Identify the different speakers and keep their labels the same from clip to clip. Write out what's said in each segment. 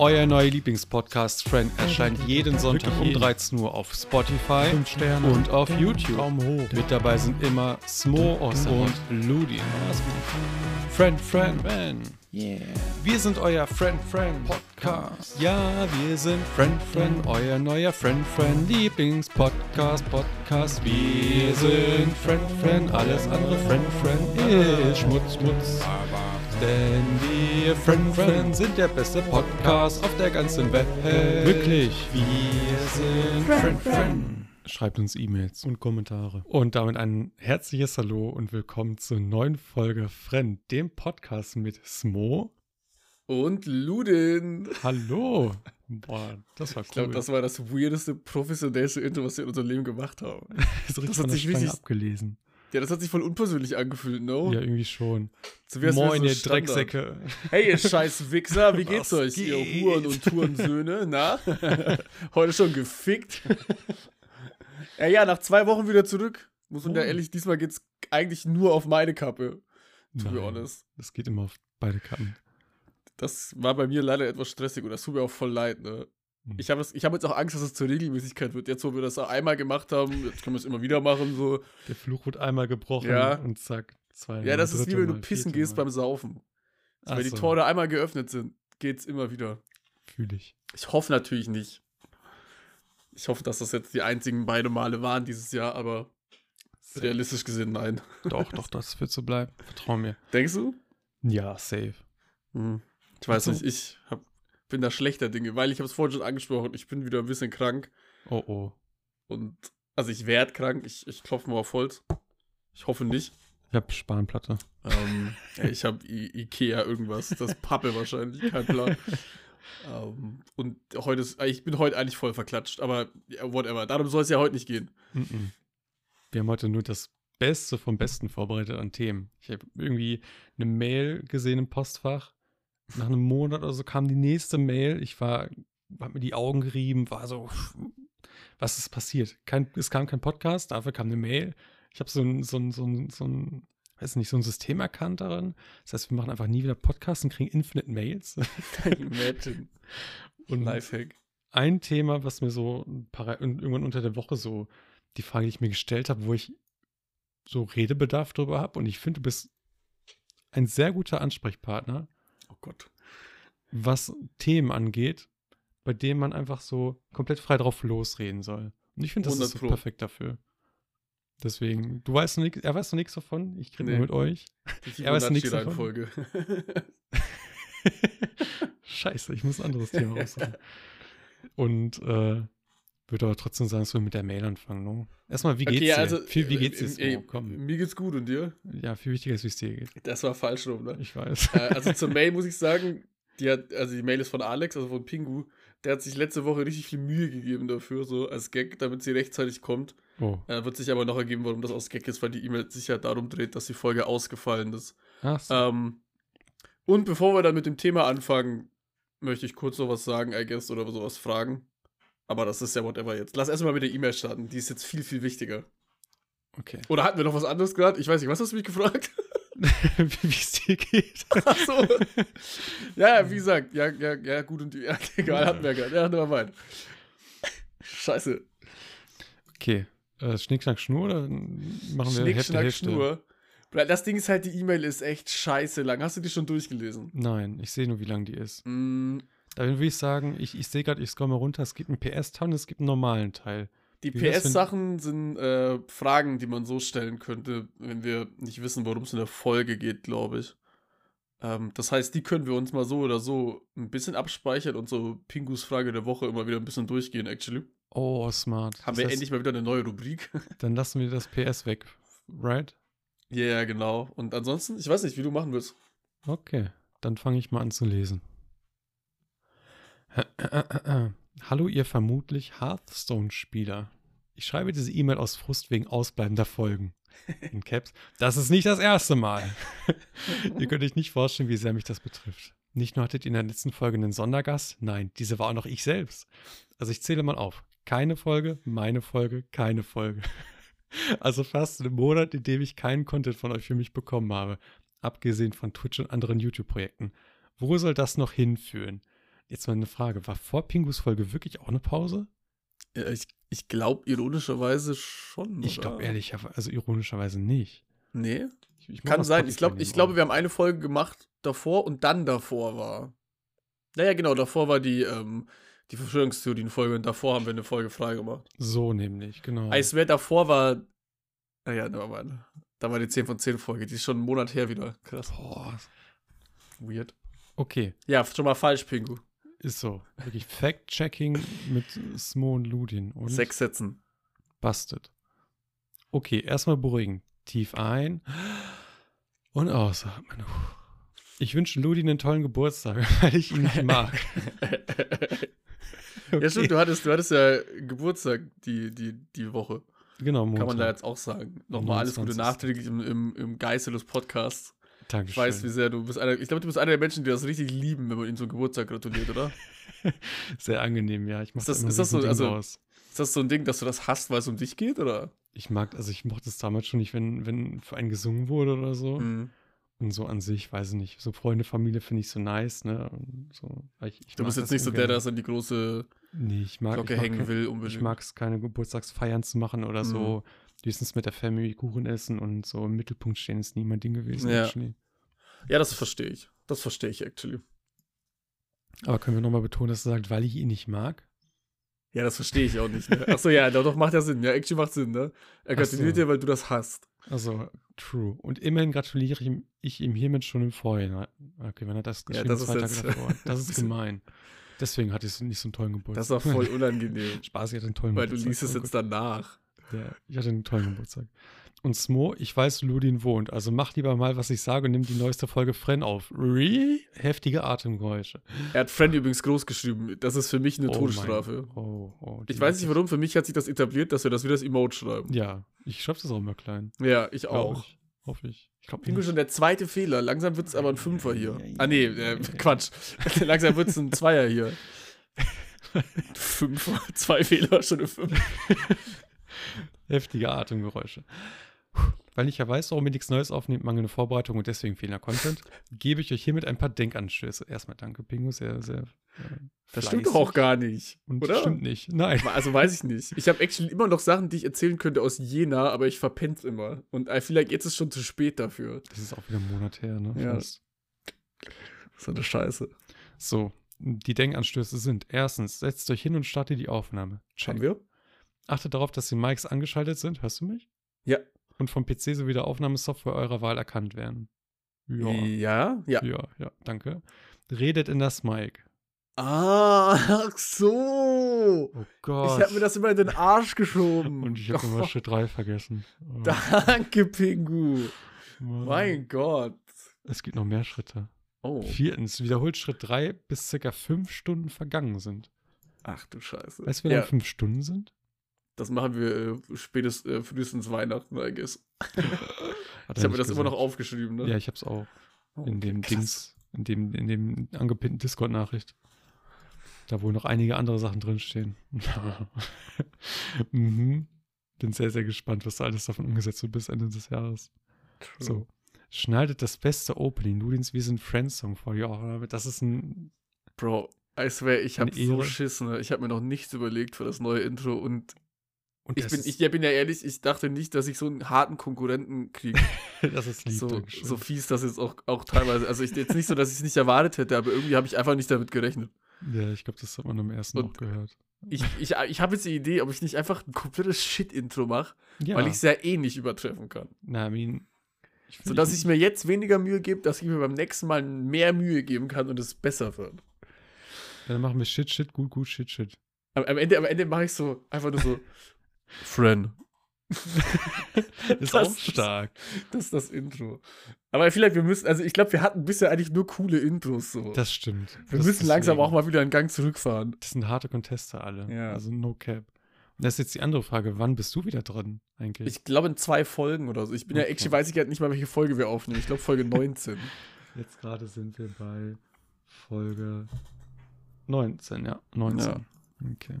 Speaker 1: Euer neuer Lieblingspodcast Friend erscheint jeden Sonntag um 13 Uhr auf Spotify und auf YouTube. Mit dabei sind immer Smo und Ludin. Friend, Friend, Friend.
Speaker 2: Yeah.
Speaker 1: Wir sind euer Friend, Friend Podcast. Ja, wir sind Friend, Friend, euer neuer Friend, Friend Lieblingspodcast, Podcast. Wir sind Friend, Friend, alles andere Friend, Friend ist Schmutz, Schmutz. Denn wir Friend, Friend sind der beste Podcast auf der ganzen Welt.
Speaker 2: Wirklich.
Speaker 1: Wir sind Friend, Friend. Schreibt uns E-Mails und Kommentare. Und damit ein herzliches Hallo und willkommen zur neuen Folge Friend, dem Podcast mit Smo.
Speaker 3: Und Ludin.
Speaker 1: Hallo. Boah, das war cool.
Speaker 3: Ich glaube, das war das weirdeste, professionellste Intro, was wir in unserem Leben gemacht haben. das
Speaker 1: von
Speaker 3: hat sich richtig-
Speaker 1: abgelesen.
Speaker 3: Ja, das hat sich voll unpersönlich angefühlt, no?
Speaker 1: Ja, irgendwie schon.
Speaker 3: So
Speaker 1: Moin, ihr
Speaker 3: so.
Speaker 1: Drecksäcke.
Speaker 3: Hey, ihr scheiß Wichser, wie geht's euch, ihr
Speaker 1: geht?
Speaker 3: Huren und Turensöhne? Na? Heute schon gefickt? ja, ja, nach zwei Wochen wieder zurück. Muss man ja
Speaker 1: Oh.
Speaker 3: ehrlich, diesmal geht's eigentlich nur auf meine Kappe. To be
Speaker 1: Nein,
Speaker 3: honest.
Speaker 1: Das geht immer auf beide Kappen.
Speaker 3: Das war bei mir leider etwas stressig und das tut mir auch voll leid, ne? Ich habe hab jetzt auch Angst, dass es zur Regelmäßigkeit wird. Jetzt, wo wir das einmal gemacht haben, jetzt können wir es immer wieder machen, so.
Speaker 1: Der Fluch wird einmal gebrochen
Speaker 3: Ja.
Speaker 1: und zack, zwei.
Speaker 3: Ja, das ist wie wenn du pissen gehst
Speaker 1: Mal.
Speaker 3: beim Saufen.
Speaker 1: Ach
Speaker 3: wenn die Tore einmal geöffnet sind, geht's immer wieder.
Speaker 1: Fühl ich.
Speaker 3: Ich hoffe natürlich nicht. Ich hoffe, dass das jetzt die einzigen beide Male waren dieses Jahr, aber realistisch gesehen nein.
Speaker 1: Doch, doch, das wird so bleiben. Vertrau mir.
Speaker 3: Denkst du?
Speaker 1: Ja, safe.
Speaker 3: Hm. Ich weiß
Speaker 1: Also-
Speaker 3: nicht, ich hab, bin da schlechter Dinge, weil ich habe es vorhin schon angesprochen, ich bin wieder ein bisschen krank
Speaker 1: Oh, oh.
Speaker 3: und also ich werde krank, ich, ich klopfe mal auf Holz. Ich hoffe nicht.
Speaker 1: Ich hab Spanplatte.
Speaker 3: Ähm, ich habe Ikea irgendwas, das Pappe wahrscheinlich, kein Plan. ähm, und heute ist, ich bin heute eigentlich voll verklatscht, aber whatever. Darum soll es ja heute nicht gehen.
Speaker 1: Mhm. Wir haben heute nur das Beste vom Besten vorbereitet an Themen. Ich habe irgendwie eine Mail gesehen im Postfach. Nach einem Monat oder so kam die nächste Mail. Ich war, hab mir die Augen gerieben, war so, was ist passiert? Kein, es kam kein Podcast, dafür kam eine Mail. Ich habe so ein, so ein, so ein, so ein, weiß nicht, so ein System erkannt darin. Das heißt, wir machen einfach nie wieder Podcasts und kriegen Infinite Mails.
Speaker 3: Imagine.
Speaker 1: Und
Speaker 3: Lifehack.
Speaker 1: ein Thema, was mir so irgendwann unter der Woche so die Frage, die ich mir gestellt habe, wo ich so Redebedarf drüber habe. Und ich finde, du bist ein sehr guter Ansprechpartner,
Speaker 3: Oh Gott.
Speaker 1: was Themen angeht, bei denen man einfach so komplett frei drauf losreden soll. Und ich finde, das ist
Speaker 3: 100
Speaker 1: so perfekt dafür. Deswegen, du weißt noch nichts, er weiß noch nichts davon, ich kriege
Speaker 3: Nee.
Speaker 1: mit euch. Weißt du nichts
Speaker 3: Fibonacci-Reihenfolge.
Speaker 1: Scheiße, ich muss ein anderes Thema raussuchen. Und äh, würde aber trotzdem sagen, dass wir mit der Mail anfangen. No? Erstmal, wie geht's
Speaker 3: okay,
Speaker 1: dir?
Speaker 3: also.
Speaker 1: viel, wie geht's dir?
Speaker 3: äh,
Speaker 1: Smo? Komm.
Speaker 3: Mir geht's gut und dir?
Speaker 1: Ja, viel wichtiger ist, wie es dir geht.
Speaker 3: Das war falsch rum, ne?
Speaker 1: Ich weiß.
Speaker 3: Äh, also zur Mail muss ich sagen, die hat, also die Mail ist von Alex, also von Pingu. Der hat sich letzte Woche richtig viel Mühe gegeben dafür, so als Gag, damit sie rechtzeitig kommt.
Speaker 1: Oh.
Speaker 3: Äh, wird sich aber noch ergeben, warum das aus Gag ist, weil die E-Mail sich ja darum dreht, dass die Folge ausgefallen ist.
Speaker 1: Ach so.
Speaker 3: Ähm, und bevor wir dann mit dem Thema anfangen, möchte ich kurz noch was sagen, I guess, oder sowas fragen. Aber das ist ja whatever jetzt. Lass erstmal mit der E-Mail starten. Die ist jetzt viel, viel wichtiger.
Speaker 1: okay.
Speaker 3: Oder hatten wir noch was anderes gerade? Ich weiß nicht, was hast du mich gefragt?
Speaker 1: wie es dir geht.
Speaker 3: Ach so. ja, ja, wie gesagt, ja, ja, ja, gut und ja, egal, hatten wir gerade. Ja, never mind. Scheiße.
Speaker 1: Okay. Äh, Schnick, Schnack, Schnur oder machen wir
Speaker 3: Schnick,
Speaker 1: Hälfte,
Speaker 3: Schnack,
Speaker 1: Hälfte?
Speaker 3: Schnur. Das Ding ist halt, die E-Mail ist echt scheiße lang. Hast du die schon durchgelesen?
Speaker 1: Nein, ich sehe nur, wie lang die ist.
Speaker 3: Mm,
Speaker 1: Da würde ich sagen, ich, ich sehe gerade, ich scroll mal runter, es gibt einen PS-Teil und es gibt einen normalen Teil.
Speaker 3: Die PS-Sachen sind äh, Fragen, die man so stellen könnte, wenn wir nicht wissen, worum es in der Folge geht, glaube ich. Ähm, das heißt, die können wir uns mal so oder so ein bisschen abspeichern und so Pingus Frage der Woche immer wieder ein bisschen durchgehen, actually.
Speaker 1: Oh, smart.
Speaker 3: Haben
Speaker 1: Das
Speaker 3: wir
Speaker 1: heißt,
Speaker 3: endlich mal wieder eine neue Rubrik.
Speaker 1: Dann lassen wir das PS weg, right?
Speaker 3: Ja, yeah, genau. Und ansonsten, ich weiß nicht, wie du machen willst.
Speaker 1: Okay, dann fange ich mal an zu lesen. Hallo, ihr vermutlich Hearthstone-Spieler. Ich schreibe diese E-Mail aus Frust wegen ausbleibender Folgen. In Caps. Das ist nicht das erste Mal. ihr könnt euch nicht vorstellen, wie sehr mich das betrifft. Nicht nur hattet ihr in der letzten Folge einen Sondergast, nein, diese war auch noch ich selbst. Also ich zähle mal auf. Keine Folge, meine Folge, keine Folge. Also fast einen Monat, in dem ich keinen Content von euch für mich bekommen habe. Abgesehen von Twitch und anderen YouTube-Projekten. Wo soll das noch hinführen? Jetzt mal eine Frage. War vor Pingus Folge wirklich auch eine Pause?
Speaker 3: Ja, ich ich glaube ironischerweise schon.
Speaker 1: Ich glaube ehrlicherweise, also ironischerweise nicht.
Speaker 3: Nee.
Speaker 1: Ich, ich
Speaker 3: Kann sein. Ich ich
Speaker 1: dem
Speaker 3: glaube, wir haben eine Folge gemacht davor und dann davor war. Naja, genau, davor war die, ähm, die Verschwörungstheorien-Folge und davor haben wir eine Folge frei gemacht.
Speaker 1: So nämlich, genau.
Speaker 3: I swear, davor war. Naja, da war, da war die 10 von 10 Folge. Die ist schon einen Monat her wieder. Krass.
Speaker 1: Boah.
Speaker 3: Weird.
Speaker 1: Okay,
Speaker 3: Ja, schon mal falsch, Pingu.
Speaker 1: Ist so. Wirklich Fact-Checking mit Smo und Ludin und
Speaker 3: Sechs Sätzen.
Speaker 1: Busted. Okay, erstmal beruhigen. Tief ein und ausatmen. Ich wünsche Ludin einen tollen Geburtstag, weil ich ihn nicht mag.
Speaker 3: Ja, stimmt, du hattest, du hattest ja Geburtstag die, die, die Woche.
Speaker 1: Genau, Montag.
Speaker 3: Kann man da jetzt auch sagen. Nochmal alles Gute
Speaker 1: 29..
Speaker 3: nachträglich im, im, im Geiste des Podcasts.
Speaker 1: Dankeschön.
Speaker 3: Ich weiß, wie sehr du bist einer. Ich glaube, du bist einer der Menschen, die das richtig lieben, wenn man ihnen zum Geburtstag gratuliert, oder?
Speaker 1: Sehr angenehm, ja. Ich mach
Speaker 3: Ist das-
Speaker 1: da
Speaker 3: ist das so-
Speaker 1: Ding
Speaker 3: also-. Ist das so ein Ding, dass du das hast, weil es um dich geht, oder?
Speaker 1: Ich mag, also ich mochte es damals schon nicht, wenn, wenn für einen gesungen wurde oder so.
Speaker 3: Mhm.
Speaker 1: Und so an sich, weiß ich nicht. So Freunde, Familie finde ich so nice, ne? Und so, ich, ich
Speaker 3: Du bist jetzt nicht so der, der das an die große
Speaker 1: Nee, ich mag,
Speaker 3: Glocke
Speaker 1: ich mag
Speaker 3: hängen will
Speaker 1: Ich
Speaker 3: unbedingt.
Speaker 1: mag es, keine Geburtstagsfeiern zu machen oder
Speaker 3: Mhm.
Speaker 1: so. Höchstens mit der Family Kuchen essen und so im Mittelpunkt stehen ist nie mein Ding gewesen.
Speaker 3: Ja.
Speaker 1: actually.
Speaker 3: Ja, das verstehe ich. Das verstehe ich actually.
Speaker 1: Aber können wir nochmal betonen, dass er sagt, weil ich ihn nicht mag?
Speaker 3: Ja, das verstehe ich auch nicht. Ne? Achso, ja, doch, macht ja Sinn. Ja, actually macht Sinn, ne? Er
Speaker 1: Ach so.
Speaker 3: gratuliert dir, weil du das hast.
Speaker 1: Also, true. Und immerhin gratuliere ich ihm, ich ihm hiermit schon im Vorhinein. Okay, wenn er das
Speaker 3: Ja,
Speaker 1: geschrieben
Speaker 3: das
Speaker 1: zwei Tage davor. Das ist gemein. Deswegen hatte ich nicht so einen tollen Geburtstag.
Speaker 3: Das auch voll unangenehm.
Speaker 1: Spaß, ich hatte einen tollen
Speaker 3: weil du
Speaker 1: Geburtstag.
Speaker 3: liest es jetzt danach.
Speaker 1: Ja, ich hatte einen tollen Geburtstag. Und Smo, ich weiß, Ludin wohnt, also mach lieber mal, was ich sage und nimm die neueste Folge Fren auf. Really? Heftige Atemgeräusche.
Speaker 3: Er hat Friend übrigens groß geschrieben. Das ist für mich eine
Speaker 1: Oh
Speaker 3: Todesstrafe.
Speaker 1: Oh, oh,
Speaker 3: Ich weiß nicht warum, für mich hat sich das etabliert, dass wir das wie das Emote schreiben.
Speaker 1: Ja, ich schreibe das auch immer klein.
Speaker 3: Ja, ich auch.
Speaker 1: Ich. Hoffe ich. Ich glaube
Speaker 3: schon der zweite Fehler. Langsam wird es aber ein Fünfer hier.
Speaker 1: Ja, ja,
Speaker 3: Ah, nee,
Speaker 1: ja,
Speaker 3: äh,
Speaker 1: ja.
Speaker 3: Quatsch. Langsam wird es ein Zweier hier. Fünfer, zwei Fehler, schon eine Fünf.
Speaker 1: Heftige Atemgeräusche. Weil ich ja weiß, warum ihr nichts Neues aufnehmt, mangelnde Vorbereitung und deswegen fehlender Content, gebe ich euch hiermit ein paar Denkanstöße. Erstmal danke, Pingu, sehr, sehr. Äh,
Speaker 3: Das stimmt doch auch gar nicht.
Speaker 1: Und
Speaker 3: oder?
Speaker 1: stimmt nicht. Nein.
Speaker 3: Also weiß ich nicht. Ich habe actually immer noch Sachen, die ich erzählen könnte aus Jena, aber ich verpenn's immer. Und I feel like jetzt ist schon zu spät dafür.
Speaker 1: Das ist auch wieder ein Monat her, ne?
Speaker 3: Ja.
Speaker 1: Fast.
Speaker 3: So eine Scheiße.
Speaker 1: So, die Denkanstöße sind: Erstens, setzt euch hin und startet die Aufnahme. Check.
Speaker 3: Haben wir?
Speaker 1: Achtet darauf, dass die Mics angeschaltet sind. Hörst du mich?
Speaker 3: Ja.
Speaker 1: Und vom PC sowie der Aufnahmesoftware eurer Wahl erkannt werden. Ja.
Speaker 3: Ja? Ja.
Speaker 1: Ja, ja, danke. Redet in das Mic.
Speaker 3: Ah, ach so.
Speaker 1: Oh Gott.
Speaker 3: Ich habe mir das immer in den Arsch geschoben.
Speaker 1: Und ich habe immer
Speaker 3: Oh,
Speaker 1: Schritt 3 vergessen. Oh,
Speaker 3: Danke, Pingu.
Speaker 1: Mann.
Speaker 3: Mein Gott.
Speaker 1: Es gibt noch mehr Schritte.
Speaker 3: Oh.
Speaker 1: Viertens, wiederholt Schritt 3, bis circa 5 Stunden vergangen sind.
Speaker 3: Ach du Scheiße.
Speaker 1: Weißt du, wie lange
Speaker 3: ja,
Speaker 1: 5 Stunden sind?
Speaker 3: Das machen wir äh, spätest, äh, frühestens Weihnachten, I guess. Ich habe mir das immer noch aufgeschrieben, ne?
Speaker 1: Ja, ich hab's auch.
Speaker 3: Oh,
Speaker 1: In dem
Speaker 3: krass.
Speaker 1: Dings, in dem, in dem angepinnten Discord-Nachricht. Da wohl noch einige andere Sachen drinstehen. mhm. Bin sehr, sehr gespannt, was da alles davon umgesetzt wird bis Ende des Jahres.
Speaker 3: True.
Speaker 1: So. Schneidet das beste Opening, Ludins Wir sind Friends Song vor dir. Oh, das ist ein.
Speaker 3: Bro, I swear, ich habe so. Schiss, ne? Ich habe mir noch nichts überlegt für das neue Intro und
Speaker 1: Und
Speaker 3: ich bin, ich ja, bin ja ehrlich, ich dachte nicht, dass ich so einen harten Konkurrenten kriege.
Speaker 1: das ist lieb,
Speaker 3: so, so fies das jetzt auch, auch teilweise. Also ich, jetzt nicht so, dass ich es nicht erwartet hätte, aber irgendwie habe ich einfach nicht damit gerechnet.
Speaker 1: Ja, ich glaube, das hat man am ersten
Speaker 3: Und-
Speaker 1: auch gehört.
Speaker 3: Ich, ich, ich habe jetzt die Idee, ob ich nicht einfach ein komplettes Shit-Intro mache,
Speaker 1: Ja,
Speaker 3: weil ich es ja eh nicht übertreffen kann.
Speaker 1: na, I mean, ich
Speaker 3: So dass ich mir jetzt weniger Mühe gebe, dass ich mir beim nächsten Mal mehr Mühe geben kann und es besser wird.
Speaker 1: Dann machen wir Shit, Shit, gut, gut, Shit, Shit.
Speaker 3: Am, am Ende, am Ende mache ich so einfach nur so Friend.
Speaker 1: Ist
Speaker 3: Das
Speaker 1: auch
Speaker 3: ist-
Speaker 1: stark.
Speaker 3: Das ist das Intro. Aber vielleicht, wir müssen, also ich glaube, wir hatten bisher eigentlich nur coole Intros so.
Speaker 1: Das stimmt.
Speaker 3: wir
Speaker 1: das
Speaker 3: müssen langsam auch mal wieder einen Gang zurückfahren.
Speaker 1: Das sind harte Contester alle.
Speaker 3: Ja.
Speaker 1: Also no cap. Und das ist jetzt die andere Frage. Wann bist du wieder drin eigentlich?
Speaker 3: Ich glaube in zwei Folgen oder so. Ich bin ja
Speaker 1: Okay.
Speaker 3: actually, weiß ich halt nicht mal, welche Folge wir aufnehmen. Ich glaube Folge 19.
Speaker 1: jetzt gerade sind wir bei Folge 19, ja. 19. Okay.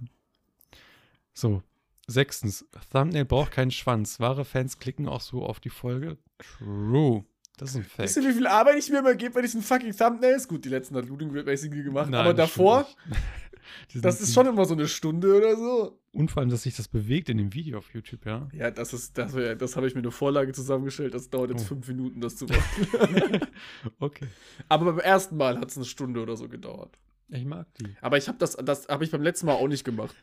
Speaker 1: So. Sechstens. Thumbnail braucht keinen Schwanz. Wahre Fans klicken auch so auf die Folge. True. Das ist ein Fact.
Speaker 3: Weißt du, wie viel Arbeit ich mir immer gebe bei diesen fucking Thumbnails? Gut, die letzten hat Ludwig basically gemacht,
Speaker 1: Nein,
Speaker 3: aber davor, das ist schon immer so eine Stunde oder so.
Speaker 1: Und vor allem, dass sich das bewegt in dem Video auf YouTube, ja.
Speaker 3: Ja, das ist, das, das habe ich mir eine Vorlage zusammengestellt. Das dauert jetzt
Speaker 1: Oh.
Speaker 3: fünf Minuten, das zu machen.
Speaker 1: Okay.
Speaker 3: aber beim ersten Mal hat es eine Stunde oder so gedauert.
Speaker 1: Ich mag die.
Speaker 3: Aber ich habe das, das habe ich beim letzten Mal auch nicht gemacht.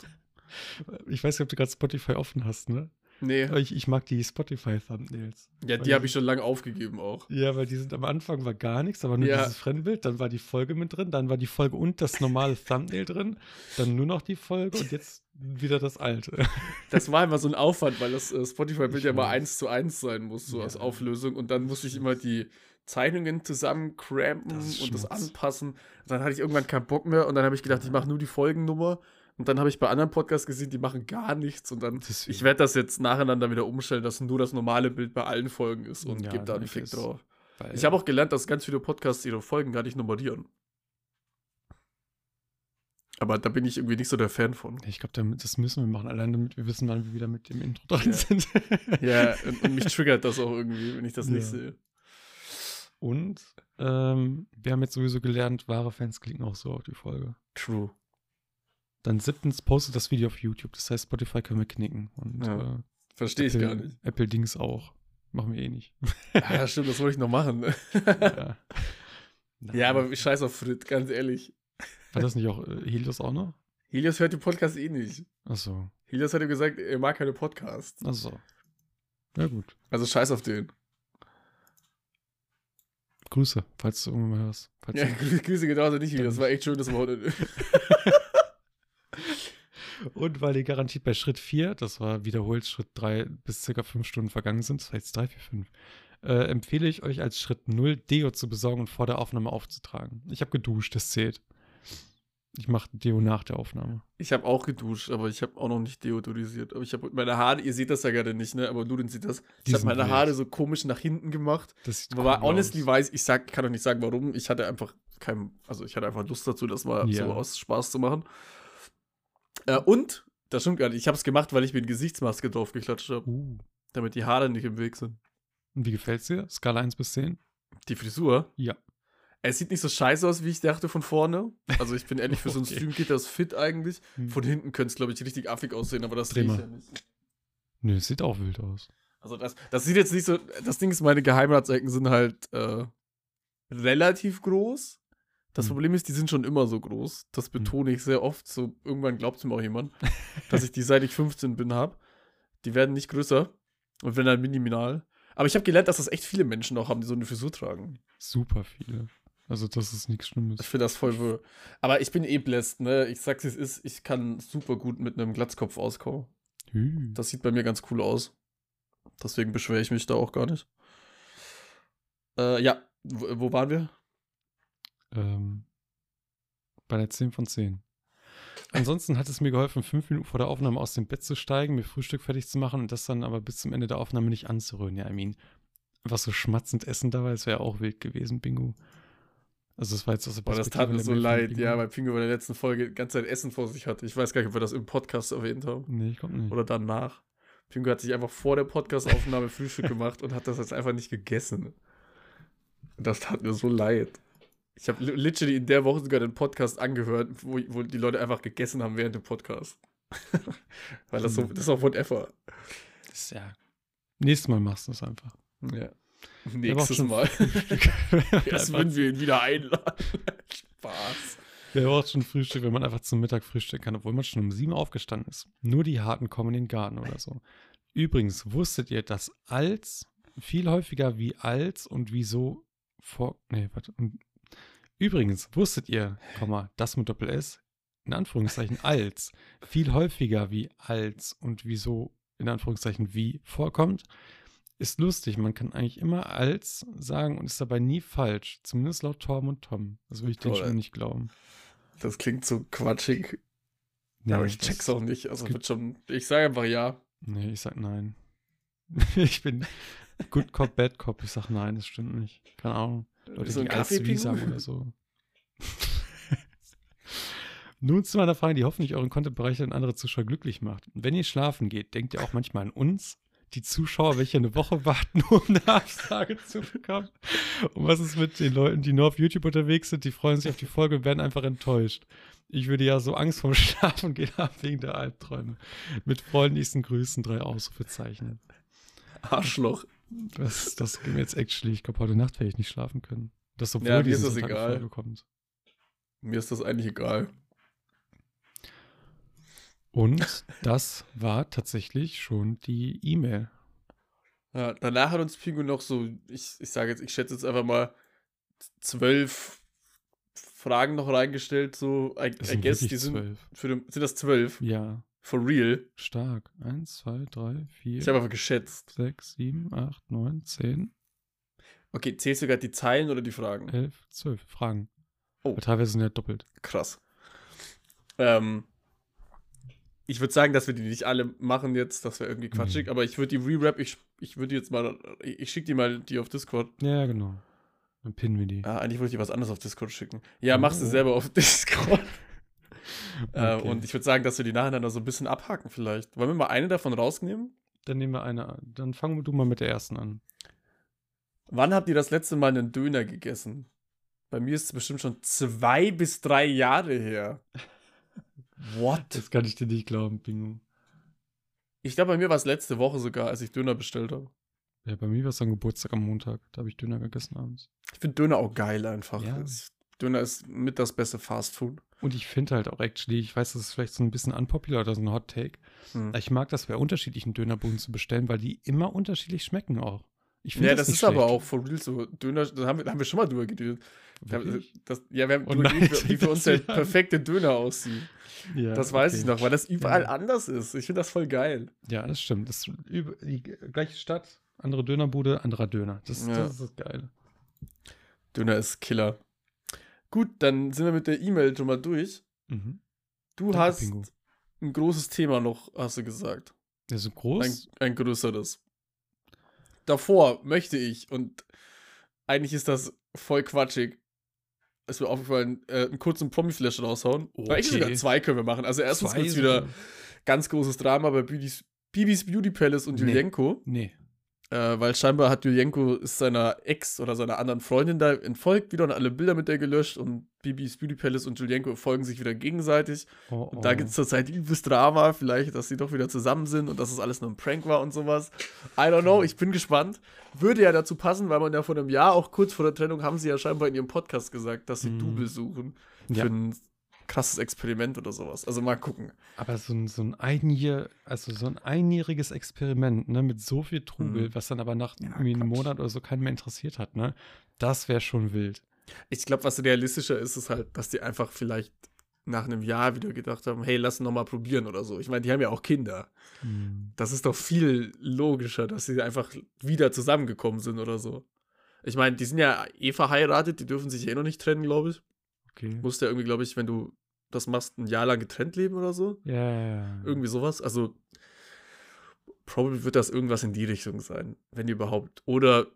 Speaker 1: Ich weiß nicht, ob du gerade Spotify offen hast, ne?
Speaker 3: Nee.
Speaker 1: Ich, ich mag die Spotify-Thumbnails.
Speaker 3: Ja, die habe ich schon lange aufgegeben auch.
Speaker 1: Ja, weil die sind am Anfang war gar nichts, aber nur
Speaker 3: Ja.
Speaker 1: dieses Fremdbild, dann war die Folge mit drin, dann war die Folge und das normale Thumbnail drin, dann nur noch die Folge und jetzt wieder das alte.
Speaker 3: Das war immer so ein Aufwand, weil das äh, Spotify-Bild ja immer eins zu eins sein muss, so
Speaker 1: Ja.
Speaker 3: als Auflösung. Und dann musste ich immer die Zeichnungen zusammen crampen
Speaker 1: Das ist
Speaker 3: und das anpassen. Und dann hatte ich irgendwann keinen Bock mehr und dann habe ich gedacht, ich mache nur die Folgennummer. Und dann habe ich bei anderen Podcasts gesehen, die machen gar nichts. Und dann,
Speaker 1: Deswegen.
Speaker 3: ich werde das jetzt nacheinander wieder umstellen, dass nur das normale Bild bei allen Folgen ist und
Speaker 1: Ja,
Speaker 3: gebe da einen. Fick drauf. Ich habe auch gelernt, dass ganz viele Podcasts ihre Folgen gar nicht nummerieren. Aber da bin ich irgendwie nicht so der Fan von.
Speaker 1: Ich glaube, das müssen wir machen, allein damit wir wissen, wann wir wieder mit dem Intro drin
Speaker 3: Ja.
Speaker 1: sind.
Speaker 3: Ja, und, und mich triggert das auch irgendwie, wenn ich das nicht
Speaker 1: Ja.
Speaker 3: sehe.
Speaker 1: Und ähm, wir haben jetzt sowieso gelernt, wahre Fans klicken auch so auf die Folge.
Speaker 3: True.
Speaker 1: Dann siebtens postet das Video auf YouTube. Das heißt, Spotify können wir knicken. Und
Speaker 3: Ja.
Speaker 1: äh,
Speaker 3: Verstehe ich gar nicht.
Speaker 1: Apple Dings auch. Machen wir eh nicht.
Speaker 3: Ja, stimmt, das wollte ich noch machen.
Speaker 1: ja.
Speaker 3: ja, aber ich scheiß auf Frit, ganz ehrlich.
Speaker 1: War das nicht auch äh, Helios auch noch?
Speaker 3: Helios hört den Podcast eh nicht.
Speaker 1: Achso.
Speaker 3: Helios hat ihm gesagt, er mag keine Podcasts.
Speaker 1: Achso. Ja, gut.
Speaker 3: Also scheiß auf den.
Speaker 1: Grüße, falls du irgendwann mal hörst.
Speaker 3: Ja, Grüße genauso nicht, Helios. Das war echt schön, das Wochenende.
Speaker 1: Und weil die garantiert bei Schritt 4, das war wiederholt Schritt 3 bis circa 5 Stunden vergangen sind, das war jetzt 3, 4, 5, äh, empfehle ich euch als Schritt 0 Deo zu besorgen und vor der Aufnahme aufzutragen. Ich habe geduscht, das zählt. Ich mache Deo nach der Aufnahme.
Speaker 3: Ich habe auch geduscht, aber ich habe auch noch nicht deodorisiert. Aber ich habe meine Haare, ihr seht das ja gerade nicht, ne? Aber Ludin sieht das.
Speaker 1: Die
Speaker 3: Ich habe meine. Haare so komisch nach hinten gemacht.
Speaker 1: Das sieht
Speaker 3: Aber
Speaker 1: cool
Speaker 3: honestly
Speaker 1: aus.
Speaker 3: weiß ich, sag, kann doch nicht sagen, warum. Ich hatte einfach kein, also ich hatte einfach Lust dazu, das mal
Speaker 1: Ja.
Speaker 3: so aus Spaß zu machen. Äh, und, das stimmt gar nicht, ich habe es gemacht, weil ich mir eine Gesichtsmaske drauf geklatscht habe,
Speaker 1: Uh.
Speaker 3: damit die Haare nicht im Weg sind.
Speaker 1: Und wie gefällt's dir? Skala 1 bis 10?
Speaker 3: Die Frisur?
Speaker 1: Ja.
Speaker 3: Es sieht nicht so scheiße aus, wie ich dachte von vorne. Also ich bin ehrlich, für so ein
Speaker 1: Okay.
Speaker 3: Stream geht das fit eigentlich.
Speaker 1: Hm.
Speaker 3: Von hinten könnte es, glaube ich, richtig affig aussehen, aber das sehe ich ja nicht.
Speaker 1: Nö, es sieht auch wild aus.
Speaker 3: Also das, das sieht jetzt nicht so. Das Ding ist, meine Geheimratsecken sind halt äh, relativ groß. Das
Speaker 1: Hm.
Speaker 3: Problem ist, die sind schon immer so groß. Das betone ich sehr oft. So irgendwann glaubt es mir auch jemand, dass ich die seit ich 15 bin habe. Die werden nicht größer und wenn dann minimal. Aber ich habe gelernt, dass das echt viele Menschen auch haben, die so eine Frisur tragen.
Speaker 1: Super viele. Also, das ist nichts
Speaker 3: Ich
Speaker 1: Schlimmes.
Speaker 3: finde das voll wirr. Aber ich bin eh bläst, ne? Ich sag's wie es ist, ich kann super gut mit einem Glatzkopf auskommen.
Speaker 1: Hü.
Speaker 3: Das sieht bei mir ganz cool aus. Deswegen beschwere ich mich da auch gar nicht. Äh, ja, wo, wo waren wir?
Speaker 1: Ähm, bei der 10 von 10. Ansonsten hat es mir geholfen, fünf Minuten vor der Aufnahme aus dem Bett zu steigen, mir Frühstück fertig zu machen und das dann aber bis zum Ende der Aufnahme nicht anzurühren. Ja, I mean, was so schmatzend essen dabei, das wäre auch wild gewesen, Bingo. Also das war jetzt aus der
Speaker 3: Boah, das tat mir so leid, ja, weil Pingo bei der letzten Folge die ganze Zeit Essen vor sich hatte. Ich weiß gar nicht, ob wir das im Podcast erwähnt haben.
Speaker 1: Nee, ich glaube nicht.
Speaker 3: Oder danach. Pingo hat sich einfach vor der Podcast-Aufnahme Frühstück gemacht und hat das jetzt einfach nicht gegessen. Das tat mir so leid. Ich habe literally in der Woche sogar den Podcast angehört, wo, wo die Leute einfach gegessen haben während dem Podcast. Weil das so, das ist auch whatever.
Speaker 1: Das ist ja. Nächstes Mal machst du es einfach.
Speaker 3: Ja.
Speaker 1: Der
Speaker 3: Nächstes Mal. Erst würden wir ihn wieder einladen. Spaß.
Speaker 1: Wer braucht schon Frühstück, wenn man einfach zum Mittag frühstücken kann, obwohl man schon um sieben aufgestanden ist? Nur die Harten kommen in den Garten oder so. Übrigens, wusstet ihr, dass als viel häufiger wie als und wieso vor. Nee, warte. Und, übrigens, wusstet ihr, Komma, das mit Doppel S, in Anführungszeichen als, viel häufiger wie als und wieso, in Anführungszeichen wie vorkommt? Ist lustig, man kann eigentlich immer als sagen und ist dabei nie falsch. Zumindest laut Torben und Tom. Das will ich denen schon nicht glauben.
Speaker 3: Das klingt so quatschig.
Speaker 1: Nee,
Speaker 3: aber ich
Speaker 1: das-
Speaker 3: check's auch nicht. Also wird schon. Ich sage einfach ja.
Speaker 1: Nee, ich sag nein. ich bin Good Cop, Bad Cop. Ich sag nein, das stimmt nicht. Keine Ahnung. Leute,
Speaker 3: So ein
Speaker 1: die sagen oder so. Nun zu meiner Frage, die hoffentlich euren Content bereichert und andere Zuschauer glücklich macht. Wenn ihr schlafen geht, denkt ihr auch manchmal an uns? die Zuschauer welche eine Woche warten, um eine Absage zu bekommen? Und was ist mit den Leuten, die nur auf YouTube unterwegs sind, die freuen sich auf die Folge und werden einfach enttäuscht? Ich würde ja so Angst vorm Schlafen gehen haben wegen der Albträume. Mit freundlichsten Grüßen, drei Ausrufezeichen.
Speaker 3: Arschloch.
Speaker 1: Das, das geht mir jetzt schlecht. Ich glaube, heute Nacht werde ich nicht schlafen können. Das, obwohl
Speaker 3: Ja, mir ist das egal.
Speaker 1: kommt.
Speaker 3: Mir ist das eigentlich egal.
Speaker 1: Und das war tatsächlich schon die E-Mail.
Speaker 3: Ja, danach hat uns Pingu noch so, ich, ich sage jetzt, ich schätze jetzt einfach mal zwölf Fragen noch reingestellt, so, I, I guess, die sind,
Speaker 1: zwölf.
Speaker 3: für den, sind das zwölf?
Speaker 1: Ja,
Speaker 3: For real?
Speaker 1: stark. Eins, zwei, drei, vier,
Speaker 3: Ich habe einfach geschätzt.
Speaker 1: sechs, sieben, acht, neun, zehn,
Speaker 3: Okay, zählst du gerade die Zeilen oder die Fragen?
Speaker 1: elf, zwölf Fragen.
Speaker 3: Oh.
Speaker 1: Aber teilweise sind ja doppelt.
Speaker 3: Krass. Ähm, ich würde sagen, dass wir die nicht alle machen jetzt, das wäre irgendwie quatschig,
Speaker 1: Mhm.
Speaker 3: aber ich würde die Re-Rap, ich, ich würde jetzt mal, ich, ich schicke die mal die auf Discord.
Speaker 1: Ja, genau. Dann pinnen wir die.
Speaker 3: Ah, eigentlich wollte ich was anderes auf Discord schicken. Ja, machst du
Speaker 1: Oh.
Speaker 3: selber auf Discord. Äh,
Speaker 1: Okay.
Speaker 3: und ich würde sagen, dass wir die nacheinander so ein bisschen abhaken vielleicht. Wollen wir mal eine davon rausnehmen?
Speaker 1: Dann nehmen wir eine an. Dann fangen du mal mit der ersten an.
Speaker 3: Wann habt ihr das letzte Mal einen Döner gegessen? Bei mir ist es bestimmt schon zwei bis drei Jahre her. What?
Speaker 1: Das kann ich dir nicht glauben, Bingo.
Speaker 3: Ich glaube, bei mir war es letzte Woche sogar, als ich Döner bestellt habe.
Speaker 1: Ja, bei mir war es am Geburtstag am Montag. Da habe ich Döner gegessen abends.
Speaker 3: Ich finde Döner auch geil einfach.
Speaker 1: Ja.
Speaker 3: Döner ist mit das beste Fast Food.
Speaker 1: Und ich finde halt auch actually, ich weiß, das ist vielleicht so ein bisschen unpopular oder so ein Hot Take.
Speaker 3: Hm.
Speaker 1: Ich mag das bei unterschiedlichen Dönerbuden zu bestellen, weil die immer unterschiedlich schmecken auch. Ich finde
Speaker 3: Ja, das,
Speaker 1: nicht
Speaker 3: ist aber
Speaker 1: schlecht.
Speaker 3: auch for real so. Döner, da haben wir, da haben wir schon mal drüber geredet. Das, ja, wir haben
Speaker 1: Oh
Speaker 3: drüber
Speaker 1: nein,
Speaker 3: geredet, wie für uns der
Speaker 1: das- ja.
Speaker 3: perfekte Döner aussieht.
Speaker 1: Ja,
Speaker 3: Das weiß
Speaker 1: okay.
Speaker 3: ich noch, weil das überall
Speaker 1: Ja.
Speaker 3: anders ist. Ich finde das voll geil.
Speaker 1: Ja, das stimmt. Das ist über, die gleiche Stadt, andere Dönerbude, anderer Döner. Das,
Speaker 3: Ja.
Speaker 1: das ist das Geile.
Speaker 3: Döner ist Killer. Gut, dann sind wir mit der E-Mail schon mal durch.
Speaker 1: Mhm.
Speaker 3: Du
Speaker 1: Danke,
Speaker 3: hast
Speaker 1: Bingo.
Speaker 3: ein großes Thema noch, hast du gesagt.
Speaker 1: Der ist so
Speaker 3: Ein,
Speaker 1: groß.
Speaker 3: ein größeres. Davor möchte ich, und eigentlich ist das voll quatschig, ist mir aufgefallen, äh, einen kurzen Promi-Flash raushauen.
Speaker 1: Okay.
Speaker 3: Eigentlich sogar zwei können wir machen. Also erstens
Speaker 1: Zwei
Speaker 3: kurz wieder ganz großes Drama bei Bibis, Bibis Beauty Palace und
Speaker 1: Nee.
Speaker 3: Julienko.
Speaker 1: Nee.
Speaker 3: Äh, weil scheinbar hat Julienko ist seiner Ex oder seiner anderen Freundin da entfolgt wieder und alle Bilder mit der gelöscht und Bibis Beauty Palace und Julienko folgen sich wieder gegenseitig.
Speaker 1: Oh,
Speaker 3: Und da gibt es zurzeit übelst Drama, vielleicht, dass sie doch wieder zusammen sind und dass es alles nur ein Prank war und sowas. I don't know, ich bin gespannt. Würde ja dazu passen, weil man ja vor einem Jahr, auch kurz vor der Trennung, haben sie ja scheinbar in ihrem Podcast gesagt, dass sie
Speaker 1: Mhm.
Speaker 3: Double suchen für
Speaker 1: Ja.
Speaker 3: Krasses Experiment oder sowas. Also mal gucken.
Speaker 1: Aber so ein, so ein Einjahr, also so ein einjähriges Experiment, ne, mit so viel Trubel,
Speaker 3: Mhm.
Speaker 1: was dann aber nach
Speaker 3: Ja,
Speaker 1: irgendwie einem. Monat oder so keinen mehr interessiert hat, ne? Das wäre schon wild.
Speaker 3: Ich glaube, was realistischer ist, ist halt, dass die einfach vielleicht nach einem Jahr wieder gedacht haben, hey, lass noch mal probieren oder so. Ich meine, die haben ja auch Kinder. Das ist doch viel logischer, dass sie einfach wieder zusammengekommen sind oder so. Ich meine, die sind ja eh verheiratet, die dürfen sich eh noch nicht trennen, glaube ich.
Speaker 1: Okay.
Speaker 3: Musst ja irgendwie, glaube ich, wenn du das machst, ein Jahr lang getrennt leben oder so.
Speaker 1: Ja, ja, ja.
Speaker 3: Irgendwie sowas. Also, probably wird das irgendwas in die Richtung sein, wenn überhaupt. Oder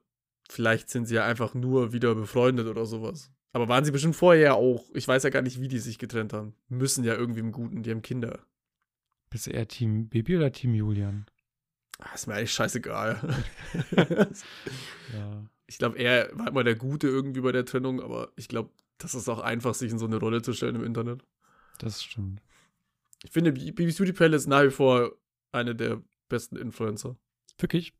Speaker 3: vielleicht sind sie ja einfach nur wieder befreundet oder sowas. Aber waren sie bestimmt vorher ja auch. Ich weiß ja gar nicht, wie die sich getrennt haben. Müssen ja irgendwie im Guten, die haben Kinder.
Speaker 1: Bist du eher Team Baby oder Team Julian?
Speaker 3: Ah, Ist mir eigentlich scheißegal.
Speaker 1: Ja.
Speaker 3: ich glaube, er war immer der Gute irgendwie bei der Trennung, aber ich glaube, das ist auch einfach, sich in so eine Rolle zu stellen im Internet.
Speaker 1: Das stimmt.
Speaker 3: Ich finde, Bibi Beauty Palace nach wie vor eine der besten Influencer.
Speaker 1: Wirklich?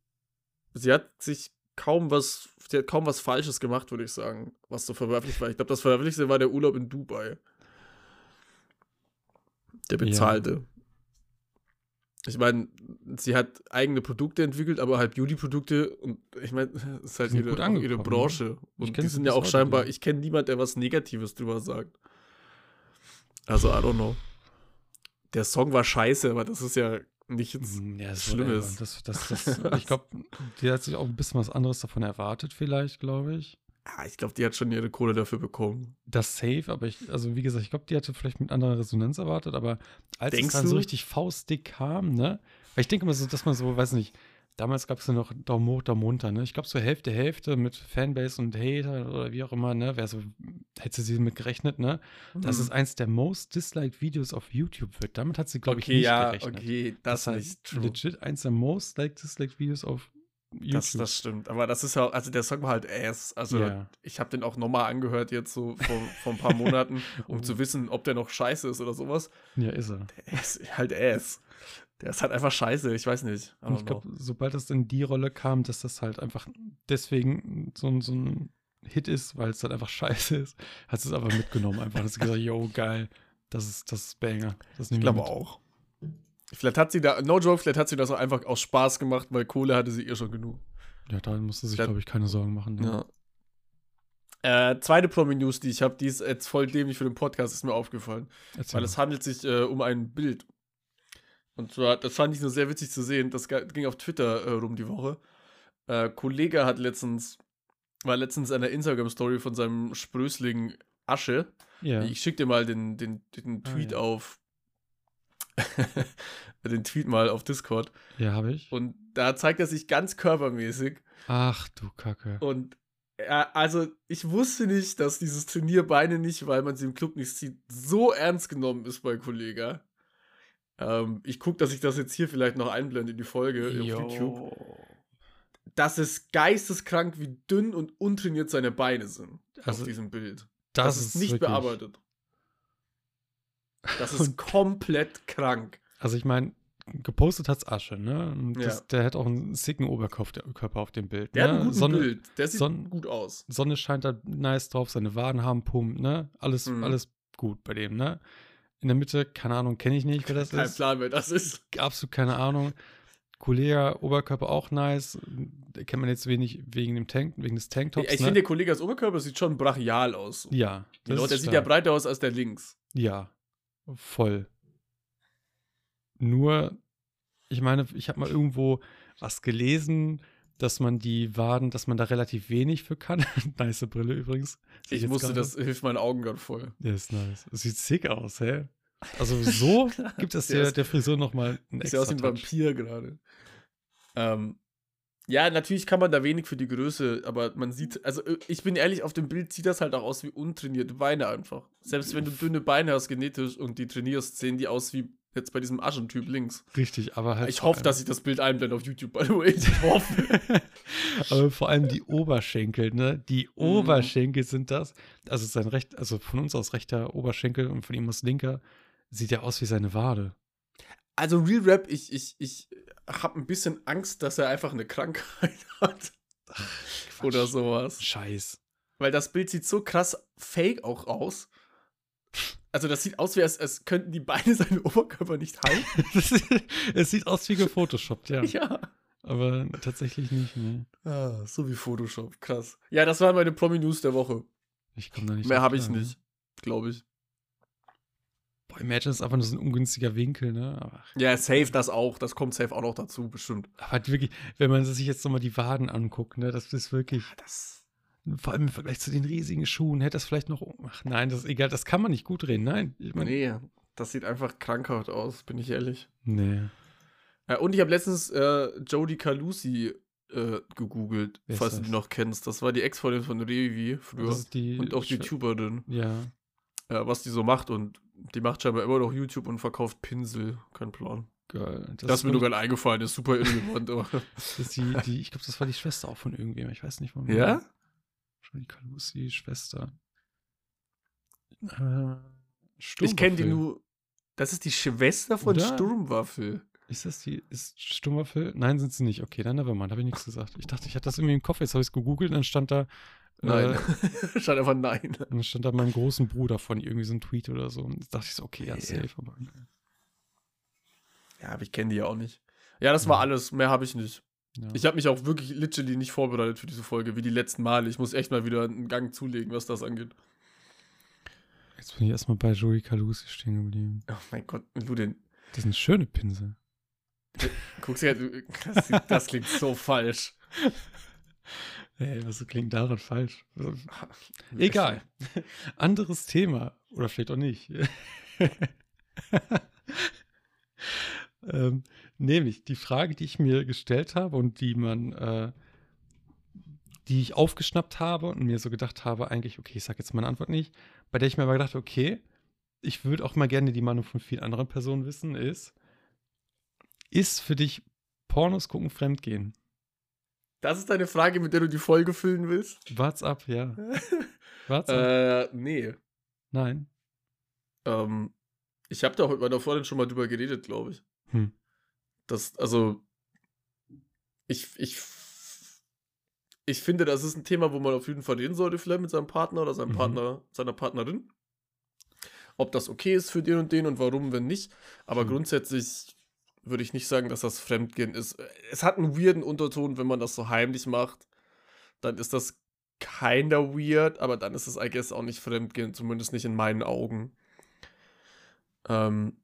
Speaker 3: Sie hat sich kaum was, sie hat kaum was Falsches gemacht, würde ich sagen, was so verwerflich war. Ich glaube, das Verwerflichste war der Urlaub in Dubai. Der bezahlte. Ich meine, sie hat eigene Produkte entwickelt, aber halt Beauty-Produkte und ich meine, das ist halt ihre, ihre Branche.
Speaker 1: ne? Ich
Speaker 3: Und die sind ja auch scheinbar, ich kenne niemand, der was Negatives drüber sagt. Also, I don't know. Der Song war scheiße, aber das ist ja nichts
Speaker 1: Hm, Ja,
Speaker 3: Schlimmes.
Speaker 1: Das, das, das, ich glaube, die hat sich auch ein bisschen was anderes davon erwartet, vielleicht, glaube ich.
Speaker 3: Ah, ich glaube, die hat schon ihre Kohle dafür bekommen.
Speaker 1: Das safe, aber ich, also wie gesagt, ich glaube, die hatte vielleicht mit anderer Resonanz erwartet, aber als
Speaker 3: Denkst
Speaker 1: es dann so
Speaker 3: du?
Speaker 1: richtig faustdick kam, ne? Weil ich denke mal so, dass man so, weiß nicht, damals gab es ja noch Daumen hoch, Daumen runter, ne? Ich glaube so Hälfte, Hälfte mit Fanbase und Hater oder wie auch immer, ne? Wer so, hätte sie mit gerechnet, ne? Dass
Speaker 3: Mhm.
Speaker 1: es eins der most disliked Videos auf YouTube wird. Damit hat sie, glaube ich,
Speaker 3: okay,
Speaker 1: nicht
Speaker 3: ja,
Speaker 1: gerechnet.
Speaker 3: okay, das,
Speaker 1: Das
Speaker 3: ist
Speaker 1: heißt,
Speaker 3: true.
Speaker 1: legit eins der most like disliked Videos auf YouTube.
Speaker 3: Das, das stimmt. Aber das ist ja, auch- also der Song war halt ass. Also
Speaker 1: Ja.
Speaker 3: ich habe den auch nochmal angehört jetzt so vor, vor ein paar Monaten, um
Speaker 1: Oh.
Speaker 3: zu wissen, ob der noch scheiße ist oder sowas.
Speaker 1: ja, ist er.
Speaker 3: Der ist halt ass. Der ist halt einfach scheiße, ich weiß nicht.
Speaker 1: Und ich glaube, sobald es in die Rolle kam, dass das halt einfach deswegen so, ein- so ein Hit ist, weil es halt einfach scheiße ist, hat es aber mitgenommen. Einfach, dass sie gesagt, yo, geil, das ist, das ist Banger. Das
Speaker 3: Ich glaube auch. Vielleicht hat sie da, no joke, vielleicht hat sie das auch einfach aus Spaß gemacht, weil Kohle hatte sie ihr schon genug.
Speaker 1: Ja, da musste sich, glaube ich, keine Sorgen machen.
Speaker 3: Ja. Äh, zweite Promi-News, die ich habe, die ist jetzt voll dämlich für den Podcast, ist mir aufgefallen.
Speaker 1: Erzähl
Speaker 3: Weil
Speaker 1: mal.
Speaker 3: es handelt sich äh, um ein Bild. Und zwar, das fand ich nur sehr witzig zu sehen. Das ging auf Twitter äh, rum die Woche. Äh, Kollege hat letztens, war letztens in einer Instagram-Story von seinem Sprößling Asche.
Speaker 1: ja.
Speaker 3: Ich schick dir mal den, den, den
Speaker 1: Ah,
Speaker 3: Tweet
Speaker 1: ja.
Speaker 3: auf. den Tweet mal auf Discord.
Speaker 1: ja, habe ich.
Speaker 3: Und da zeigt er sich ganz körpermäßig.
Speaker 1: Ach du Kacke.
Speaker 3: Und er, also, ich wusste nicht, dass dieses Turnier Beine nicht, weil man sie im Club nicht sieht, so ernst genommen ist bei Kollega. Ähm, ich gucke, dass ich das jetzt hier vielleicht noch einblende in die Folge auf YouTube. Das ist geisteskrank, wie dünn und untrainiert seine Beine sind
Speaker 1: Also,
Speaker 3: auf diesem Bild.
Speaker 1: das,
Speaker 3: Das, ist nicht
Speaker 1: wirklich-
Speaker 3: bearbeitet. Das ist komplett krank.
Speaker 1: Also ich meine, gepostet hat's Asche, ne?
Speaker 3: Ja.
Speaker 1: das, der hat auch einen sicken Oberkörper Körper auf dem Bild.
Speaker 3: Der
Speaker 1: ne?
Speaker 3: hat ein gutes
Speaker 1: Sonne,
Speaker 3: Bild. Der sieht
Speaker 1: Sonne-
Speaker 3: gut aus.
Speaker 1: Sonne scheint da nice drauf, seine Waden haben Pump, ne? Alles,
Speaker 3: Mhm.
Speaker 1: alles gut bei dem, ne? In der Mitte, keine Ahnung, kenne ich nicht, wer das
Speaker 3: Kein
Speaker 1: ist.
Speaker 3: Plan, wer das ist.
Speaker 1: Absolut keine Ahnung. Kollege, Oberkörper auch nice. Kennt man jetzt wenig wegen dem Tank, wegen des Tanktops.
Speaker 3: Ich
Speaker 1: ne?
Speaker 3: finde, der Kollege als Oberkörper sieht schon brachial aus.
Speaker 1: ja, das
Speaker 3: Leute, der
Speaker 1: ist
Speaker 3: sieht ja
Speaker 1: stark.
Speaker 3: breiter aus als der links.
Speaker 1: Ja, voll. Nur, ich meine, ich habe mal irgendwo was gelesen, dass man die Waden, dass man da relativ wenig für kann. nice Brille übrigens. Sehe
Speaker 3: Ich musste, das hilft meinen Augen gerade voll.
Speaker 1: Der ist nice. Das sieht sick aus, hä? Also so gibt es
Speaker 3: Der
Speaker 1: der, der Frisur nochmal einen
Speaker 3: Sieht ja aus wie ein
Speaker 1: extra.
Speaker 3: Vampir gerade. Ähm, ja, natürlich kann man da wenig für die Größe, aber man sieht, also äh, ich bin ehrlich, auf dem Bild sieht das halt auch aus wie untrainierte Beine einfach. Selbst wenn du dünne Beine hast genetisch und die trainierst, sehen die aus wie jetzt bei diesem Aschentyp links.
Speaker 1: Richtig, aber halt.
Speaker 3: Ich hoffe, dass ich das Bild einblende auf YouTube, by the way. Ich hoffe.
Speaker 1: Aber vor allem die Oberschenkel, ne? Die
Speaker 3: Mhm.
Speaker 1: Oberschenkel sind das. Also sein recht, also von uns aus rechter Oberschenkel und von ihm aus linker, sieht ja aus wie seine Wade.
Speaker 3: Also Real Rap, ich, ich, ich habe ein bisschen Angst, dass er einfach eine Krankheit hat. Oder sowas.
Speaker 1: Scheiß.
Speaker 3: Weil das Bild sieht so krass fake auch aus. Also das sieht aus, wie als, als könnten die Beine seinen Oberkörper nicht halten.
Speaker 1: Es sieht aus wie gefotoshoppt, ja.
Speaker 3: ja.
Speaker 1: Aber tatsächlich nicht, ne?
Speaker 3: Ah, so wie Photoshop, krass. Ja, das waren meine Promi-News der Woche.
Speaker 1: Ich komme da nicht
Speaker 3: Mehr habe ich nicht, glaube ich.
Speaker 1: Boah, Imagine ist einfach nur so ein ungünstiger Winkel, ne? Aber,
Speaker 3: Ja, safe das auch. Das kommt safe auch noch dazu, bestimmt.
Speaker 1: aber halt wirklich, wenn man sich jetzt nochmal die Waden anguckt, ne? Das ist wirklich,
Speaker 3: Das.
Speaker 1: vor allem im Vergleich zu den riesigen Schuhen, hätte das vielleicht noch, ach nein, das ist egal, das kann man nicht gut drehen, nein. Ich meine,
Speaker 3: Nee, das sieht einfach krankhaft aus, bin ich ehrlich.
Speaker 1: nee.
Speaker 3: Ja, und ich habe letztens äh, Jodie Calusi äh, gegoogelt,
Speaker 1: Wer
Speaker 3: falls du die noch kennst. Das war die Ex-Freundin von Revi früher. Und auch YouTuberin.
Speaker 1: Ja.
Speaker 3: Äh, was die so macht und die macht scheinbar immer noch YouTube und verkauft Pinsel. Kein Plan.
Speaker 1: Geil.
Speaker 3: Das, ist mir nur gerade eingefallen, ist super irrelevant, aber.
Speaker 1: Das die, die, ich glaube, das war die Schwester auch von irgendwem. Ich weiß nicht, von
Speaker 3: Ja?
Speaker 1: Schon die Kalusi, Schwester. Äh,
Speaker 3: Ich kenne die nur. Das ist die Schwester von
Speaker 1: Oder?
Speaker 3: Sturmwaffel.
Speaker 1: Ist das die, ist Sturmwaffel? Nein, sind sie nicht. Okay, dann nevermind, habe ich nichts gesagt. Ich dachte, ich hatte das irgendwie im Kopf, jetzt habe ich es gegoogelt und dann stand da,
Speaker 3: Nein.
Speaker 1: Äh,
Speaker 3: Scheint einfach nein.
Speaker 1: dann stand da meinem großen Bruder von irgendwie so ein Tweet oder so. Und dachte ich so, okay, ja,
Speaker 3: Nee.
Speaker 1: safe, aber
Speaker 3: Ja, aber ich kenne die ja auch nicht. Ja, das war
Speaker 1: Ja.
Speaker 3: alles. Mehr habe ich nicht.
Speaker 1: ja.
Speaker 3: Ich habe mich auch wirklich literally nicht vorbereitet für diese Folge, wie die letzten Male. Ich muss echt mal wieder einen Gang zulegen, was das angeht.
Speaker 1: Jetzt bin ich erstmal bei Joey Kalusi stehen geblieben.
Speaker 3: Oh mein Gott, Ludin.
Speaker 1: Das sind schöne Pinsel.
Speaker 3: Guckst du das, das klingt so falsch.
Speaker 1: Ey, was klingt daran falsch? Egal. Anderes Thema. Oder vielleicht auch nicht. ähm, Nämlich die Frage, die ich mir gestellt habe und die man, äh, die ich aufgeschnappt habe und mir so gedacht habe, eigentlich, okay, ich sage jetzt meine Antwort nicht, bei der ich mir aber gedacht, okay, ich würde auch mal gerne die Meinung von vielen anderen Personen wissen, ist, ist für dich Pornos gucken Fremdgehen?
Speaker 3: Das ist deine Frage, mit der du die Folge füllen willst?
Speaker 1: What's up, ja.
Speaker 3: What's up? Äh, nee.
Speaker 1: Nein.
Speaker 3: Ähm, ich habe da heute meiner Freundin schon mal drüber geredet, glaube ich.
Speaker 1: Hm.
Speaker 3: Das, also, ich, ich, ich finde, das ist ein Thema, wo man auf jeden Fall reden sollte, vielleicht mit seinem Partner oder seinem mhm. Partner, seiner Partnerin. Ob das okay ist für den und den und warum, wenn nicht. Aber mhm. grundsätzlich würde ich nicht sagen, dass das Fremdgehen ist. Es hat einen weirden Unterton, wenn man das so heimlich macht. Dann ist das kinda weird, aber dann ist es, I guess, auch nicht Fremdgehen, zumindest nicht in meinen Augen. Ähm,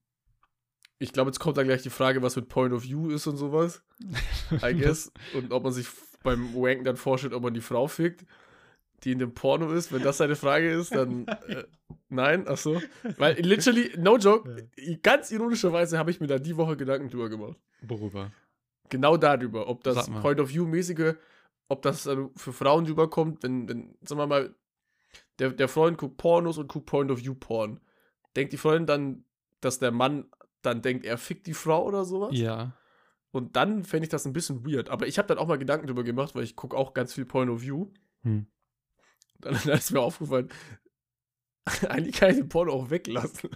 Speaker 3: ich glaube, jetzt kommt da gleich die Frage, was mit Point of View ist und sowas. I guess. und ob man sich beim Wanken dann vorstellt, ob man die Frau fickt, die in dem Porno ist. Wenn das seine Frage ist, dann äh, nein, ach so. Weil literally, no joke, ja. ganz ironischerweise habe ich mir da die Woche Gedanken drüber gemacht.
Speaker 1: Worüber?
Speaker 3: Genau darüber, ob das Point of View-mäßige, ob das also für Frauen rüberkommt, wenn, wenn, sagen wir mal, der, der Freund guckt Pornos und guckt Point of View Porn. Denkt die Freundin dann, dass der Mann dann denkt, er fickt die Frau oder sowas?
Speaker 1: Ja.
Speaker 3: Und dann fände ich das ein bisschen weird. Aber ich habe dann auch mal Gedanken drüber gemacht, weil ich gucke auch ganz viel Point of View. Hm. Dann, dann ist mir aufgefallen, eigentlich kann ich den Porno auch weglassen.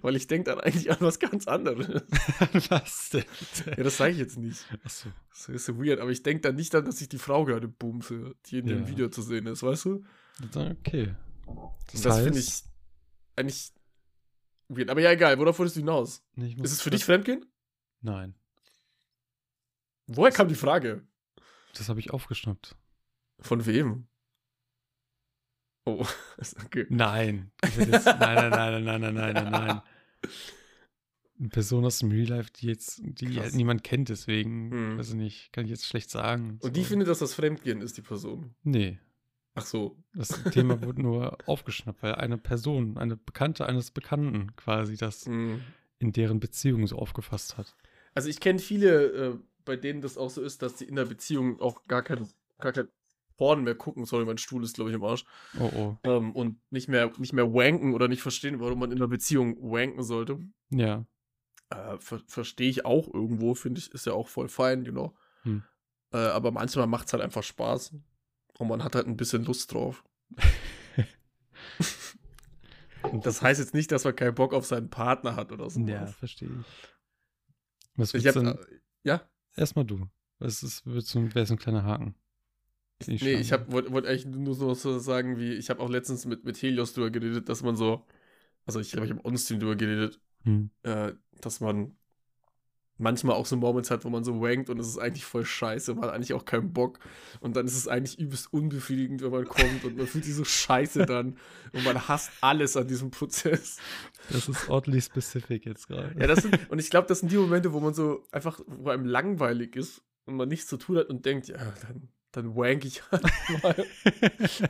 Speaker 3: Weil ich denke dann eigentlich an was ganz anderes.
Speaker 1: was denn?
Speaker 3: Ja, das sage ich jetzt nicht.
Speaker 1: Achso.
Speaker 3: Das ist so weird, aber ich denke dann nicht dann, dass ich die Frau gerade boomse, die in ja. dem Video zu sehen ist, weißt du?
Speaker 1: Okay.
Speaker 3: Das, das finde ich eigentlich weird. Aber ja, egal, worauf wolltest du hinaus? Nee, ist es für dich Fremdgehen?
Speaker 1: Nein.
Speaker 3: Woher kam die Frage?
Speaker 1: Das habe ich aufgeschnappt.
Speaker 3: Von wem? Oh,
Speaker 1: okay. Nein. Nein, nein, nein, nein, nein, nein, nein, nein. Eine Person aus dem Real Life, die jetzt, die halt niemand kennt, deswegen, hm. weiß ich nicht, kann ich jetzt schlecht sagen.
Speaker 3: Und die findet, dass das Fremdgehen ist, die Person?
Speaker 1: Nee.
Speaker 3: Ach so.
Speaker 1: Das Thema wurde nur aufgeschnappt, weil eine Person, eine Bekannte eines Bekannten quasi das hm. in deren Beziehung so aufgefasst hat.
Speaker 3: Also ich kenne viele, äh, bei denen das auch so ist, dass sie in der Beziehung auch gar kein, gar kein Porn mehr gucken. Sorry, mein Stuhl ist, glaube ich, im Arsch.
Speaker 1: Oh, oh.
Speaker 3: Ähm, und nicht mehr, nicht mehr wanken oder nicht verstehen, warum man in einer Beziehung wanken sollte.
Speaker 1: Ja.
Speaker 3: Äh, ver Verstehe ich auch irgendwo, finde ich, ist ja auch voll fein, you know. Hm. Äh, aber manchmal macht es halt einfach Spaß. Und man hat halt ein bisschen Lust drauf. das heißt jetzt nicht, dass man keinen Bock auf seinen Partner hat oder so.
Speaker 1: Ja, verstehe ich. Was
Speaker 3: ich hab, denn, äh, ja?
Speaker 1: Erstmal du. Was ist, wäre so ein kleiner Haken?
Speaker 3: Ich nee, ich wollte wollt eigentlich nur so sagen, wie ich habe auch letztens mit, mit Helios drüber geredet, dass man so, also ich glaube, ich habe on-stream drüber geredet, hm. äh, dass man manchmal auch so Moments hat, wo man so wankt und es ist eigentlich voll scheiße, man hat eigentlich auch keinen Bock und dann ist es eigentlich übelst unbefriedigend, wenn man kommt und man fühlt sich so scheiße dann und man hasst alles an diesem Prozess.
Speaker 1: Das ist oddly specific jetzt gerade.
Speaker 3: Ja, das sind, und ich glaube, das sind die Momente, wo man so einfach, wo einem langweilig ist und man nichts zu tun hat und denkt, ja, dann dann wank ich halt mal.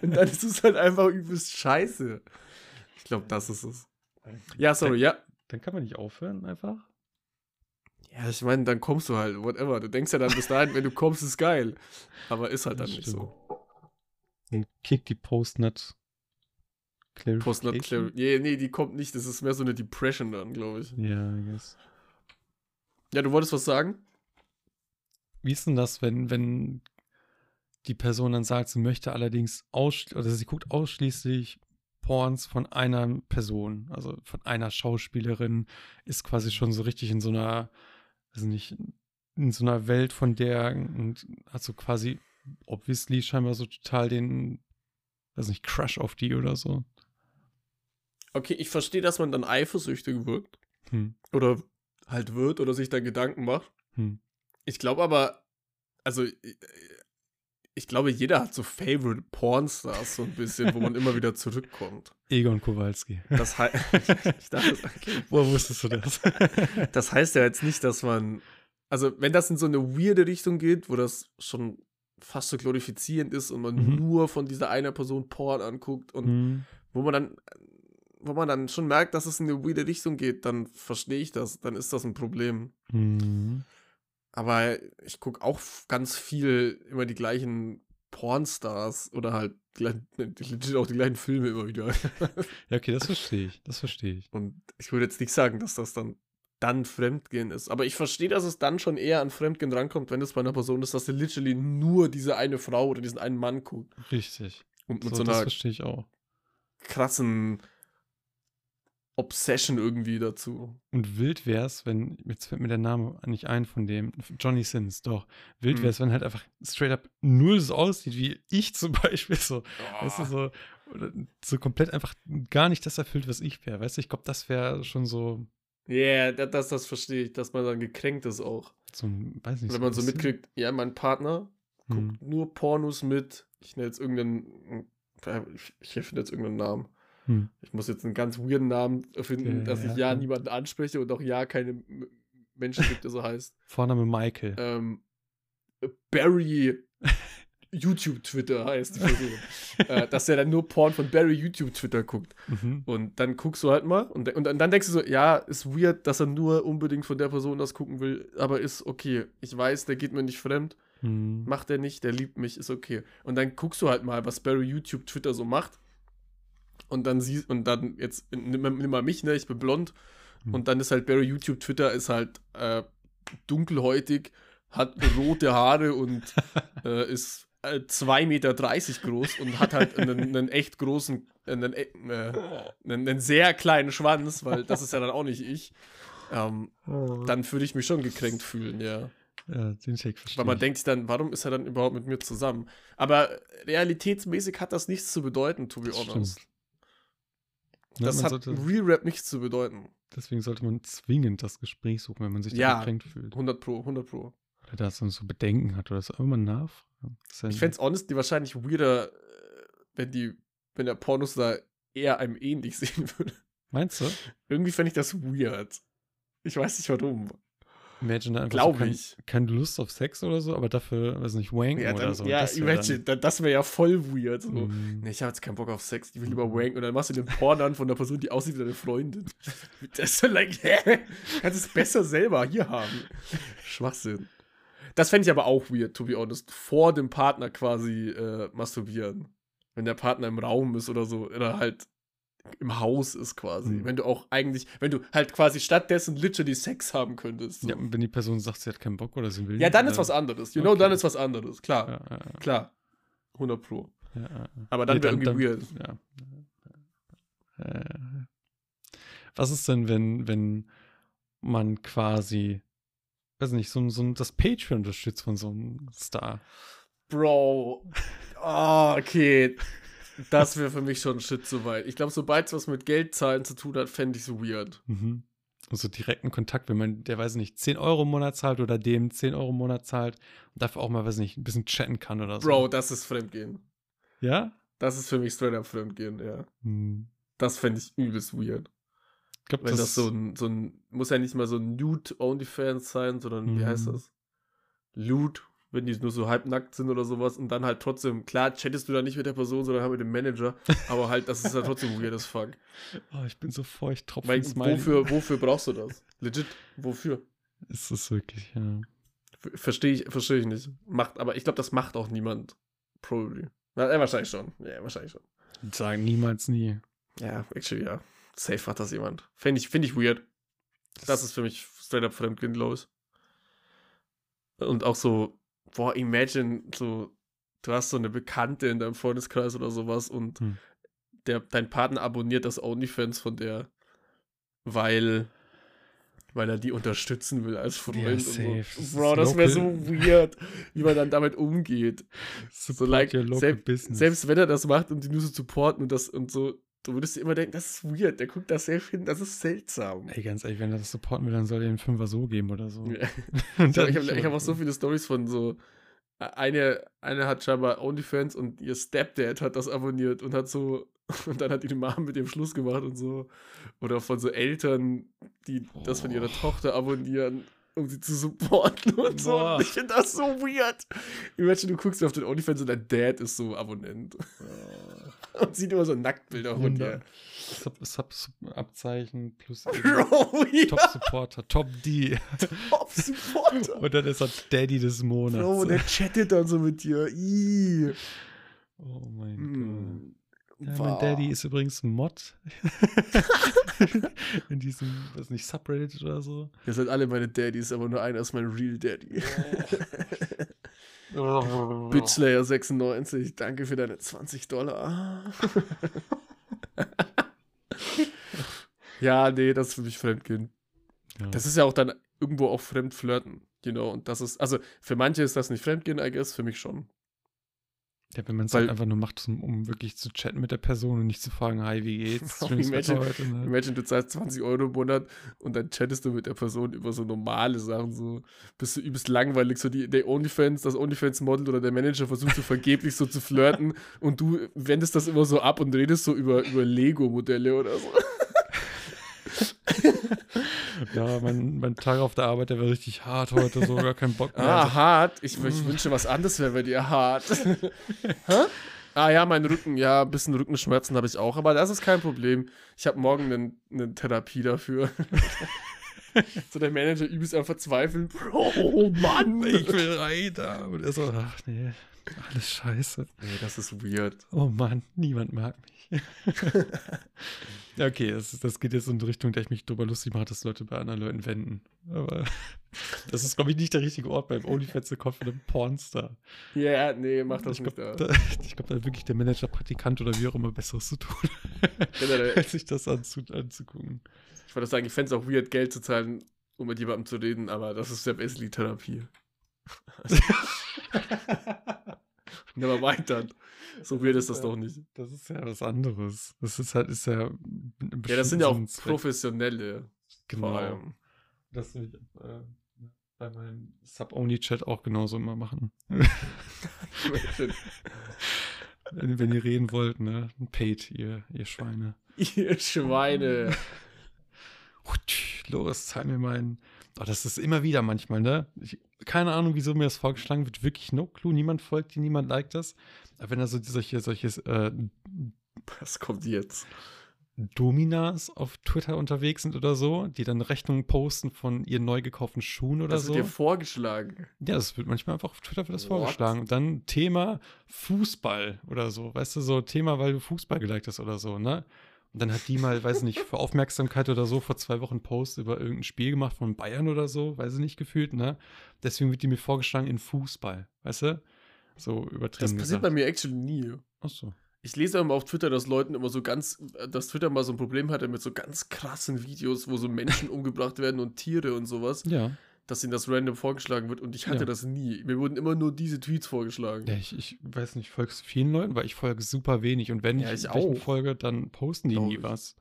Speaker 3: und dann ist es halt einfach übelst scheiße. Ich glaube, das ist es. Ja, sorry,
Speaker 1: dann,
Speaker 3: ja.
Speaker 1: Dann kann man nicht aufhören, einfach.
Speaker 3: Ja, ich meine, dann kommst du halt, whatever. Du denkst ja dann bis dahin, wenn du kommst, ist geil. Aber ist halt dann nicht so.
Speaker 1: Und kick die Postnet.
Speaker 3: Postnet Clarification. Nee, nee, die kommt nicht. Das ist mehr so eine Depression dann, glaube ich.
Speaker 1: Ja, I guess.
Speaker 3: Ja, du wolltest was sagen?
Speaker 1: Wie ist denn das, wenn, wenn die Person dann sagt, sie möchte allerdings ausschließlich, oder sie guckt ausschließlich Porns von einer Person, also von einer Schauspielerin, ist quasi schon so richtig in so einer, also nicht, in so einer Welt von der und hat so quasi obviously scheinbar so total den, also nicht Crush auf die oder so.
Speaker 3: Okay, ich verstehe, dass man dann eifersüchtig wirkt.
Speaker 1: Hm.
Speaker 3: Oder halt wird oder sich da Gedanken macht.
Speaker 1: Hm.
Speaker 3: Ich glaube aber, also ich glaube, jeder hat so Favorite Pornstars so ein bisschen, wo man immer wieder zurückkommt.
Speaker 1: Egon Kowalski.
Speaker 3: Das heißt,
Speaker 1: okay. Woher wusstest du das?
Speaker 3: das heißt ja jetzt nicht, dass man, also wenn das in so eine weirde Richtung geht, wo das schon fast so glorifizierend ist und man mhm. nur von dieser einer Person Porn anguckt und mhm. wo man dann, wo man dann schon merkt, dass es in eine weirde Richtung geht, dann verstehe ich das, dann ist das ein Problem.
Speaker 1: Mhm.
Speaker 3: Aber ich gucke auch ganz viel immer die gleichen Pornstars oder halt gleichen, legit auch die gleichen Filme immer wieder.
Speaker 1: Ja, okay, das verstehe ich. Das verstehe ich.
Speaker 3: Und ich würde jetzt nicht sagen, dass das dann dann Fremdgehen ist. Aber ich verstehe, dass es dann schon eher an Fremdgehen rankommt, wenn es bei einer Person ist, dass sie literally nur diese eine Frau oder diesen einen Mann guckt.
Speaker 1: Richtig.
Speaker 3: Und mit
Speaker 1: So,
Speaker 3: so,
Speaker 1: das
Speaker 3: einer
Speaker 1: verstehe ich auch.
Speaker 3: krassen Obsession irgendwie dazu.
Speaker 1: Und wild wär's, wenn, jetzt fällt mir der Name nicht ein von dem, Johnny Sins, doch. Wild
Speaker 3: Hm.
Speaker 1: wär's, wenn halt einfach straight up null so aussieht, wie ich zum Beispiel so. Weißt du, so, oder so komplett einfach gar nicht das erfüllt, was ich wäre. Weißt du, ich glaube, das wäre schon so,
Speaker 3: Ja, yeah, das, das, verstehe ich, dass man dann gekränkt ist auch.
Speaker 1: so weiß nicht.
Speaker 3: Wenn man so mitkriegt, ja, mein Partner
Speaker 1: Hm.
Speaker 3: guckt nur Pornos mit, ich nenne jetzt irgendeinen, ich, ich erfinde jetzt irgendeinen Namen.
Speaker 1: Hm.
Speaker 3: Ich muss jetzt einen ganz weirden Namen erfinden,
Speaker 1: Ja,
Speaker 3: dass ich
Speaker 1: ja,
Speaker 3: ja niemanden anspreche und auch ja keine Menschen gibt, der so heißt.
Speaker 1: Vorname Michael.
Speaker 3: Ähm, Barry YouTube Twitter heißt die Person. äh, dass er dann nur Porn von Barry YouTube Twitter guckt.
Speaker 1: Mhm.
Speaker 3: Und dann guckst du halt mal und, und, und dann denkst du so, ja, ist weird, dass er nur unbedingt von der Person das gucken will, aber ist okay. Ich weiß, der geht mir nicht fremd,
Speaker 1: Hm.
Speaker 3: macht er nicht, der liebt mich, ist okay. Und dann guckst du halt mal, was Barry YouTube Twitter so macht. Und dann siehst, und dann jetzt, nimm, mal- nimm mal mich, ne, ich bin blond.
Speaker 1: Hm.
Speaker 3: Und dann ist halt Barry YouTube Twitter ist halt äh, dunkelhäutig, hat rote Haare und äh, ist äh, 2,30 Meter groß und hat halt einen, einen echt großen, einen, äh, einen, einen sehr kleinen Schwanz, weil das ist ja dann auch nicht ich. Ähm, dann würde ich mich schon gekränkt fühlen, ja.
Speaker 1: Ja, den Shake verstehe
Speaker 3: Weil man
Speaker 1: ich.
Speaker 3: denkt sich dann, warum ist er dann überhaupt mit mir zusammen? Aber realitätsmäßig hat das nichts zu bedeuten, to be
Speaker 1: Das
Speaker 3: honest.
Speaker 1: Ja,
Speaker 3: Das
Speaker 1: man
Speaker 3: hat Real Rap nichts zu bedeuten.
Speaker 1: deswegen sollte man zwingend das Gespräch suchen, wenn man sich da
Speaker 3: Ja.
Speaker 1: gekränkt fühlt.
Speaker 3: 100 Pro, 100 Pro.
Speaker 1: Oder da so so Bedenken hat oder immer nachfragen. Das ist ja-
Speaker 3: Ich fände es honestly wahrscheinlich weirder, äh, wenn die, wenn der Pornostar eher einem ähnlich sehen würde.
Speaker 1: Meinst du?
Speaker 3: Irgendwie fände ich das weird. Ich weiß nicht warum.
Speaker 1: Imagine einfach
Speaker 3: Glaub
Speaker 1: so kein,
Speaker 3: ich.
Speaker 1: keine Lust auf Sex oder so, aber dafür, weiß nicht, wanken
Speaker 3: Ja,
Speaker 1: oder so.
Speaker 3: ja
Speaker 1: das
Speaker 3: imagine, dann, das wäre ja voll weird. So.
Speaker 1: Dann,
Speaker 3: Nee, ich habe jetzt keinen Bock auf Sex, ich will lieber wanken. Und dann machst du den Porn an von der Person, die aussieht wie deine Freundin. Das ist so like, hä? Kannst es besser selber hier haben. Schwachsinn. Das fände ich aber auch weird, to be honest. Vor dem Partner quasi äh, masturbieren. Wenn der Partner im Raum ist oder so. Oder halt im Haus ist quasi.
Speaker 1: Mhm.
Speaker 3: Wenn du auch eigentlich, wenn du halt quasi stattdessen literally Sex haben könntest. So.
Speaker 1: ja, und wenn die Person sagt, sie hat keinen Bock oder sie will
Speaker 3: Ja, dann ist was anderes. You know,
Speaker 1: Okay.
Speaker 3: dann ist was anderes. Klar,
Speaker 1: Ja, ja, ja,
Speaker 3: klar. 100 Pro. Aber dann wäre irgendwie weird.
Speaker 1: Ja. Äh, was ist denn, wenn, wenn man quasi, weiß nicht, so, so das Patreon unterstützt von so einem Star?
Speaker 3: Bro. Oh, okay. Das wäre für mich schon ein Shit zu weit. Ich glaube, sobald es was mit Geldzahlen zu tun hat, fände ich so weird.
Speaker 1: Mhm. Und so direkten Kontakt, wenn man, der weiß nicht, 10 Euro im Monat zahlt oder dem 10 Euro im Monat zahlt und dafür auch mal, weiß nicht, ein bisschen chatten kann oder so.
Speaker 3: Bro, das ist Fremdgehen.
Speaker 1: Ja?
Speaker 3: Das ist für mich straight up Fremdgehen, ja.
Speaker 1: Hm.
Speaker 3: Das fände ich übelst weird.
Speaker 1: Ich glaube,
Speaker 3: Wenn
Speaker 1: das,
Speaker 3: das, so ein, so ein, muss ja nicht mal so ein Nude-Onlyfans sein, sondern, wie
Speaker 1: Mhm.
Speaker 3: heißt das? Loot, wenn die nur so halbnackt sind oder sowas und dann halt trotzdem, klar, chattest du da nicht mit der Person, sondern halt mit dem Manager, aber halt, das ist ja trotzdem weird as fuck.
Speaker 1: oh, ich bin so feucht, Tropfen
Speaker 3: wofür, wofür brauchst du das? Legit, wofür?
Speaker 1: Ist es wirklich, ja.
Speaker 3: Verstehe ich, verstehe ich nicht. Macht, aber ich glaube, das macht auch niemand. Probably. Na, äh, wahrscheinlich schon. Ja, wahrscheinlich schon.
Speaker 1: Die sagen niemals nie.
Speaker 3: Ja, actually, ja. Safe hat das jemand. Finde ich, find ich weird. Das ist für mich straight up ich. Und auch so, boah, imagine, so, du hast so eine Bekannte in deinem Freundeskreis oder sowas und
Speaker 1: Hm.
Speaker 3: der, dein Partner abonniert das OnlyFans von der, weil, weil er die unterstützen will als Freund.
Speaker 1: Ja,
Speaker 3: und
Speaker 1: safe. Das
Speaker 3: So. Bro, das wäre so weird, wie man dann damit umgeht.
Speaker 1: Support
Speaker 3: like, selbst-
Speaker 1: business.
Speaker 3: Selbst wenn er das macht und die nur so supporten und das und so, du würdest dir immer denken, das ist weird, der guckt das safe hin, das ist seltsam.
Speaker 1: Ey, ganz ehrlich, wenn er das supporten will, dann soll er den Fünfer so geben oder so.
Speaker 3: Ja. Ich habe hab, auch so viele Stories von so. Eine, eine hat scheinbar OnlyFans und ihr Stepdad hat das abonniert und hat so. Und dann hat die Mom mit dem Schluss gemacht und so. Oder von so Eltern, die das von ihrer. Tochter abonnieren. Um sie zu supporten und so.
Speaker 1: Boah.
Speaker 3: Ich finde das so weird. Imagine, du guckst auf den OnlyFans und dein Dad ist so Abonnent. Und sieht immer so Nacktbilder von dir.
Speaker 1: Sub, Sub, Sub Abzeichen plus
Speaker 3: Bro,
Speaker 1: Top
Speaker 3: ja,
Speaker 1: Supporter, Top D.
Speaker 3: Top-Supporter.
Speaker 1: Und dann ist er Daddy des Monats.
Speaker 3: Bro, der chattet dann so mit dir. Ih.
Speaker 1: oh mein Gott. Ja, mein. Daddy ist übrigens Mod. In diesem, weiß nicht, Subreddit oder so.
Speaker 3: Ihr seid alle meine Daddys, aber nur einer ist mein Real Daddy. Bitchlayer96, danke für deine 20 Dollar. ja, nee, das ist für mich Fremdgehen.
Speaker 1: Ja.
Speaker 3: Das ist ja auch dann irgendwo auch Fremdflirten, you know, und das ist, also für manche ist das nicht Fremdgehen, I guess, für mich schon.
Speaker 1: Ja, wenn man es halt einfach nur macht, um, um wirklich zu chatten mit der Person und nicht zu fragen, hi, wie geht's?
Speaker 3: Imagine-
Speaker 1: heute, ne?
Speaker 3: Imagine, du zahlst 20 Euro im Monat und dann chattest du mit der Person über so normale Sachen, so bist du übelst langweilig, so die, der Onlyfans, das Onlyfans-Model oder der Manager versucht so vergeblich so zu flirten und du wendest das immer so ab und redest so über, über Lego-Modelle oder so.
Speaker 1: Ja, mein, mein Tag auf der Arbeit, der war richtig hart heute, so gar keinen Bock mehr.
Speaker 3: Ah, hart. Ich, ich wünsche, was anderes wäre bei dir hart. Hä? Ah ja, mein Rücken, ja, ein bisschen Rückenschmerzen habe ich auch, aber das ist kein Problem. Ich habe morgen eine eine Therapie dafür. so der Manager übelst am Verzweifeln. Bro, Mann.
Speaker 1: ich will rein Und er so, ach nee, alles scheiße.
Speaker 3: Nee, das ist weird.
Speaker 1: Oh Mann, niemand mag mich. okay, das, das geht jetzt in die Richtung, der ich mich drüber lustig mache, dass Leute bei anderen Leuten wenden. Aber das ist, glaube ich, nicht der richtige Ort beim OnlyFans kommt von einem Pornstar.
Speaker 3: Ja, nee, mach das
Speaker 1: Ich
Speaker 3: nicht
Speaker 1: glaube,
Speaker 3: da.
Speaker 1: da, ich glaub, da hat wirklich der Manager, Praktikant oder wie auch immer Besseres zu tun,
Speaker 3: Generell,
Speaker 1: als sich das anzu, anzugucken.
Speaker 3: Ich wollte sagen, ich fände es auch weird, Geld zu zahlen, um mit jemandem zu reden, aber das ist ja basically Therapie. Aber weiter. So weird ist das doch nicht.
Speaker 1: Das ist ja was anderes. Das ist halt, ist ja.
Speaker 3: Ja, das sind ja auch
Speaker 1: Zweck.
Speaker 3: Professionelle.
Speaker 1: Genau. Das will ich äh, bei meinem Sub-Only-Chat auch genauso immer machen. wenn, wenn ihr reden wollt, ne? Paid, ihr, ihr Schweine.
Speaker 3: Ihr Schweine.
Speaker 1: Los, zahl mir meinen. Oh, das ist immer wieder manchmal, ne? Ich, keine Ahnung, wieso mir das vorgeschlagen wird. Wirklich no clue. Niemand folgt dir, niemand liked das. Aber wenn da so solche, solche äh,
Speaker 3: Was kommt jetzt?
Speaker 1: Dominas auf Twitter unterwegs sind oder so, die dann Rechnungen posten von ihren neu gekauften Schuhen oder
Speaker 3: Das
Speaker 1: so.
Speaker 3: wird dir vorgeschlagen.
Speaker 1: Ja, das wird manchmal einfach auf Twitter wird das
Speaker 3: What?
Speaker 1: vorgeschlagen. Und dann Thema Fußball oder so. Weißt du, so Thema, weil du Fußball geliked hast oder so, ne? Und dann hat die mal, weiß ich nicht, für Aufmerksamkeit oder so vor zwei Wochen Post über irgendein Spiel gemacht von Bayern oder so, weiß ich nicht, gefühlt, ne? Deswegen wird die mir vorgeschlagen in Fußball, weißt du? So übertrieben
Speaker 3: Das passiert bei
Speaker 1: gesagt.
Speaker 3: mir actually nie.
Speaker 1: Ach so.
Speaker 3: Ich lese immer auf Twitter, dass Leuten immer so ganz, dass Twitter mal so ein Problem hatte mit so ganz krassen Videos, wo so Menschen umgebracht werden und Tiere und sowas,
Speaker 1: Ja.
Speaker 3: Dass ihnen das random vorgeschlagen wird und ich hatte
Speaker 1: Ja.
Speaker 3: das nie. Mir wurden immer nur diese Tweets vorgeschlagen.
Speaker 1: Ja, ich, ich weiß nicht, folgst du vielen Leuten, weil ich folge super wenig und wenn
Speaker 3: Ja,
Speaker 1: ich,
Speaker 3: ich
Speaker 1: folge, dann posten die
Speaker 3: Glaub
Speaker 1: nie
Speaker 3: ich.
Speaker 1: was.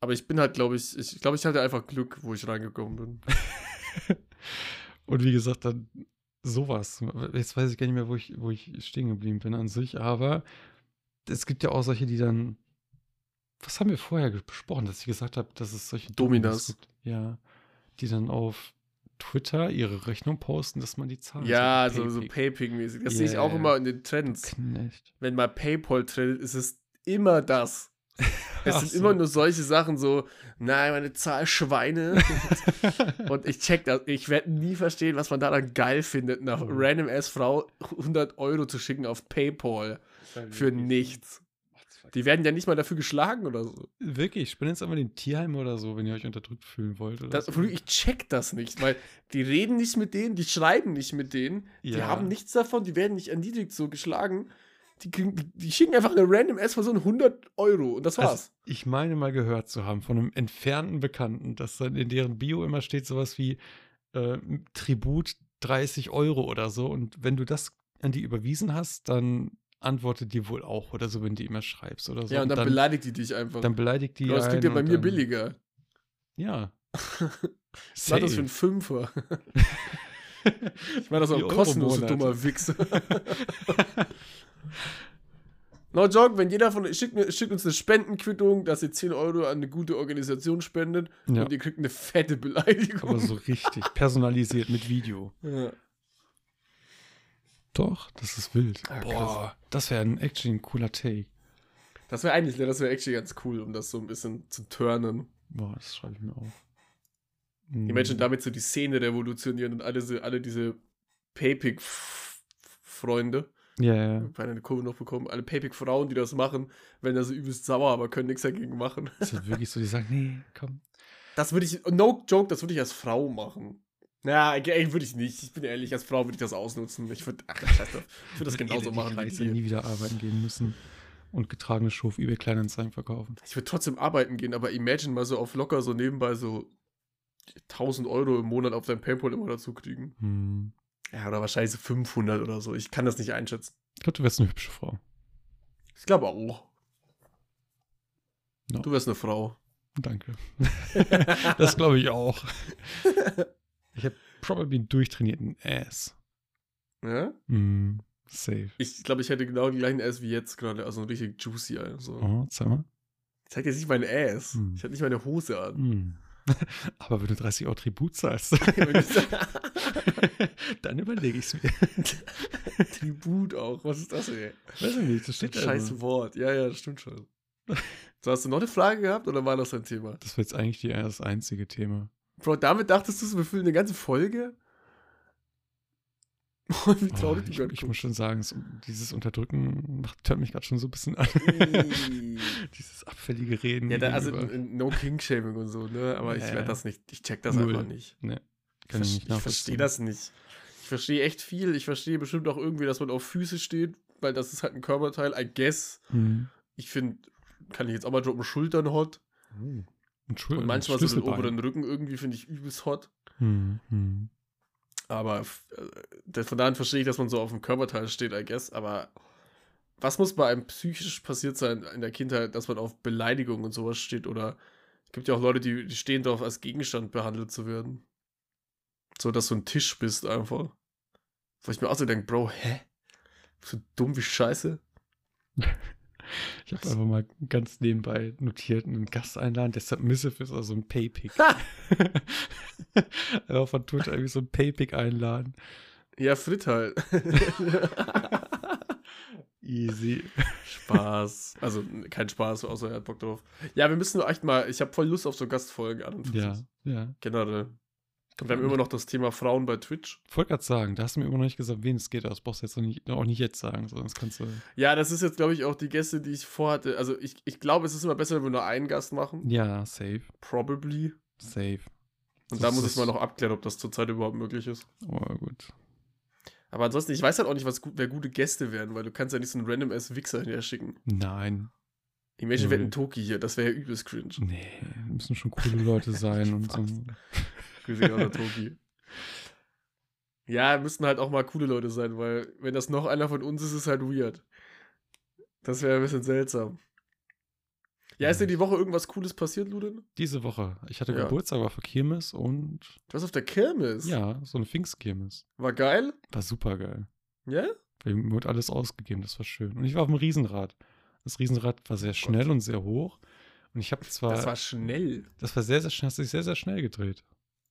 Speaker 3: Aber ich bin halt, glaube ich, ich glaube, ich hatte einfach Glück, wo ich reingekommen bin.
Speaker 1: Und wie gesagt, dann sowas. Jetzt weiß ich gar nicht mehr, wo ich, wo ich stehen geblieben bin an sich, aber es gibt ja auch solche, die dann. Was haben wir vorher besprochen, dass ich gesagt habe, dass es solche
Speaker 3: Dominas.
Speaker 1: gibt? Ja. Die dann auf Twitter ihre Rechnung posten, dass man die zahlt.
Speaker 3: ja,
Speaker 1: so
Speaker 3: so. Paypig-mäßig. Das sehe ich auch
Speaker 1: Yeah.
Speaker 3: immer in den Trends.
Speaker 1: Knecht.
Speaker 3: Wenn mal PayPal trendet, ist es immer das. Es
Speaker 1: Ach
Speaker 3: sind
Speaker 1: so.
Speaker 3: immer nur solche Sachen so, nein, meine Zahl Schweine. Und ich check das. Ich werde nie verstehen, was man daran geil findet, nach
Speaker 1: Oh.
Speaker 3: random ass Frau 100 Euro zu schicken auf PayPal. Für nichts. Die werden ja nicht mal dafür geschlagen oder so.
Speaker 1: Wirklich, spendet jetzt einfach den Tierheim oder so, wenn ihr euch unterdrückt fühlen wollt. Oder
Speaker 3: Das,
Speaker 1: so.
Speaker 3: ich check das nicht, weil die reden nicht mit denen, die schreiben nicht mit denen, die
Speaker 1: Ja.
Speaker 3: haben nichts davon, die werden nicht erniedrigt so geschlagen. Die, kriegen, die, die schicken einfach eine random S-Person 100 Euro und das war's.
Speaker 1: Also, ich meine mal gehört zu haben von einem entfernten Bekannten, dass dann in deren Bio immer steht sowas wie äh, Tribut 30 Euro oder so. Und wenn du das an die überwiesen hast, dann antwortet die wohl auch oder so, wenn die immer schreibst oder so.
Speaker 3: ja, und dann,
Speaker 1: dann,
Speaker 3: beleidigt die dich einfach.
Speaker 1: dann beleidigt die.
Speaker 3: Bro, das ihr
Speaker 1: einen
Speaker 3: bei
Speaker 1: und
Speaker 3: mir
Speaker 1: dann,
Speaker 3: billiger.
Speaker 1: Ja.
Speaker 3: Ich mach das für einen Fünfer. ich mach das auch kostenlos, du dummer Wichser. No joke, wenn jeder von euch schickt, mir- schickt uns eine Spendenquittung, dass ihr 10 Euro an eine gute Organisation spendet
Speaker 1: Ja.
Speaker 3: und ihr kriegt eine fette Beleidigung.
Speaker 1: Aber so richtig personalisiert mit Video.
Speaker 3: Ja.
Speaker 1: Doch, das ist wild.
Speaker 3: Ah.
Speaker 1: Boah, das wäre ein actually ein cooler Take.
Speaker 3: Das wäre eigentlich, das wäre actually ganz cool, um das so ein bisschen zu turnen.
Speaker 1: Boah, das schreibe ich mir auf.
Speaker 3: Die Menschen damit so die Szene revolutionieren und alle, so, alle diese Paypick-Freunde,
Speaker 1: Ja, ja,
Speaker 3: bei eine Kurve noch bekommen, alle Paypick-Frauen, die das machen, werden da so übelst sauer, aber können nichts dagegen machen.
Speaker 1: Das ist wirklich so, die sagen, nee, komm.
Speaker 3: Das würde ich, no joke, das würde ich als Frau machen. Ja, ey, würde ich nicht. Ich bin ehrlich, als Frau würde ich das ausnutzen. Ich würde, ach, scheiß drauf. Ich würde das genauso machen
Speaker 1: Ich nie
Speaker 3: die.
Speaker 1: wieder arbeiten gehen müssen und getragene Schuhe auf eBay Kleinanzeigen verkaufen.
Speaker 3: Ich würde trotzdem arbeiten gehen, aber imagine mal so auf locker so nebenbei so 1000 Euro im Monat auf dein Paypal immer dazu kriegen.
Speaker 1: Hm.
Speaker 3: Ja, oder wahrscheinlich so 500 oder so. Ich kann das nicht einschätzen.
Speaker 1: Ich glaube, du wärst eine hübsche Frau.
Speaker 3: Ich glaube auch.
Speaker 1: No.
Speaker 3: Du wärst eine Frau.
Speaker 1: Danke. das glaube ich auch. Ich habe probably einen durchtrainierten Ass.
Speaker 3: Ja?
Speaker 1: Hm, safe.
Speaker 3: Ich glaube, ich hätte genau die gleichen Ass wie jetzt gerade. Also richtig juicy. Also.
Speaker 1: Oh, zeig mal.
Speaker 3: Ich zeig jetzt nicht meinen Ass.
Speaker 1: Hm.
Speaker 3: Ich hätte nicht meine Hose an.
Speaker 1: Hm. Aber wenn du 30 Euro Tribut zahlst, dann überlege ich es mir.
Speaker 3: Tribut auch. Was ist das, ey?
Speaker 1: Weiß ich nicht, das steht da
Speaker 3: Scheiß
Speaker 1: immer.
Speaker 3: Wort. Ja, ja, das stimmt schon. So, hast du noch eine Frage gehabt oder war das dein Thema?
Speaker 1: Das war jetzt eigentlich die, das einzige Thema.
Speaker 3: Bro, damit dachtest du, wir füllen eine ganze Folge? Wie
Speaker 1: Oh,
Speaker 3: traurig
Speaker 1: ich,
Speaker 3: du
Speaker 1: ich muss schon sagen, es, dieses Unterdrücken macht, hört mich gerade schon so ein bisschen an. dieses abfällige Reden.
Speaker 3: ja, da, also no King-Shaming und so, ne? Aber ich
Speaker 1: Ja,
Speaker 3: werde das nicht, ich check das
Speaker 1: Null.
Speaker 3: einfach nicht.
Speaker 1: ne,
Speaker 3: Ich,
Speaker 1: kann ich,
Speaker 3: ich
Speaker 1: nachvollziehen.
Speaker 3: verstehe das nicht. Ich verstehe echt viel. Ich verstehe bestimmt auch irgendwie, dass man auf Füße steht, weil das ist halt ein Körperteil. I guess.
Speaker 1: Hm.
Speaker 3: Ich finde, kann ich jetzt auch mal droppen, Schultern hot.
Speaker 1: Oh. Und,
Speaker 3: manchmal so den oberen Rücken irgendwie finde ich übelst hot.
Speaker 1: Hm, hm.
Speaker 3: Aber äh, das- von daher verstehe ich, dass man so auf dem Körperteil steht, I guess. Aber was muss bei einem psychisch passiert sein in der Kindheit, dass man auf Beleidigung und sowas steht? Oder es gibt ja auch Leute, die, die stehen darauf, als Gegenstand behandelt zu werden. So, dass du ein Tisch bist einfach. Wo ich mir auch so denke, Bro, hä? So dumm wie Scheiße?
Speaker 1: Ich habe einfach mal ganz nebenbei notiert, einen Gast einladen, der submissive ist, also ein Paypick. einfach von Twitter irgendwie so ein Paypick einladen.
Speaker 3: Ja, Frit halt.
Speaker 1: Easy.
Speaker 3: Spaß. Also kein Spaß, außer er hat Bock drauf. Ja, wir müssen echt mal, ich habe voll Lust auf so Gastfolgen an und
Speaker 1: Ja, ja.
Speaker 3: Generell. Wir haben immer noch das Thema Frauen bei Twitch.
Speaker 1: Ich wollte gerade sagen, da hast du mir immer noch nicht gesagt, wen es geht, aber das brauchst du jetzt noch nicht, auch nicht jetzt sagen, sonst kannst du.
Speaker 3: Ja, das ist jetzt, glaube ich, auch die Gäste, die ich vorhatte. Also ich, ich glaube, es ist immer besser, wenn wir nur einen Gast machen.
Speaker 1: Ja, safe,
Speaker 3: Probably.
Speaker 1: safe.
Speaker 3: Und
Speaker 1: Das
Speaker 3: da muss ich mal noch abklären, ob das zurzeit überhaupt möglich ist.
Speaker 1: Oh, gut.
Speaker 3: Aber ansonsten, ich weiß halt auch nicht, was gut, wer gute Gäste wären, weil du kannst ja nicht so einen random ass Wichser hinterher schicken.
Speaker 1: Nein.
Speaker 3: Imagine,
Speaker 1: Null.
Speaker 3: hätten Toki hier, das wäre ja übelst cringe.
Speaker 1: Nee, müssen schon coole Leute sein und so.
Speaker 3: Grüße an Toki. Ja, müssten halt auch mal coole Leute sein, weil wenn das noch einer von uns ist, ist halt weird. Das wäre ein bisschen seltsam. Ja, ist dir die Woche irgendwas Cooles passiert, Ludin?
Speaker 1: Diese Woche. Ich hatte
Speaker 3: Ja.
Speaker 1: Geburtstag, war für Kirmes und
Speaker 3: Du warst auf der Kirmes.
Speaker 1: ja, so eine Pfingstkirmes.
Speaker 3: War geil?
Speaker 1: War super geil.
Speaker 3: Ja?
Speaker 1: Mir wurde alles ausgegeben, das war schön. Und ich war auf dem Riesenrad. Das Riesenrad war sehr schnell und sehr hoch. Und ich habe zwar,
Speaker 3: Das war schnell.
Speaker 1: das war sehr, sehr schnell, hat sich sehr, sehr schnell gedreht.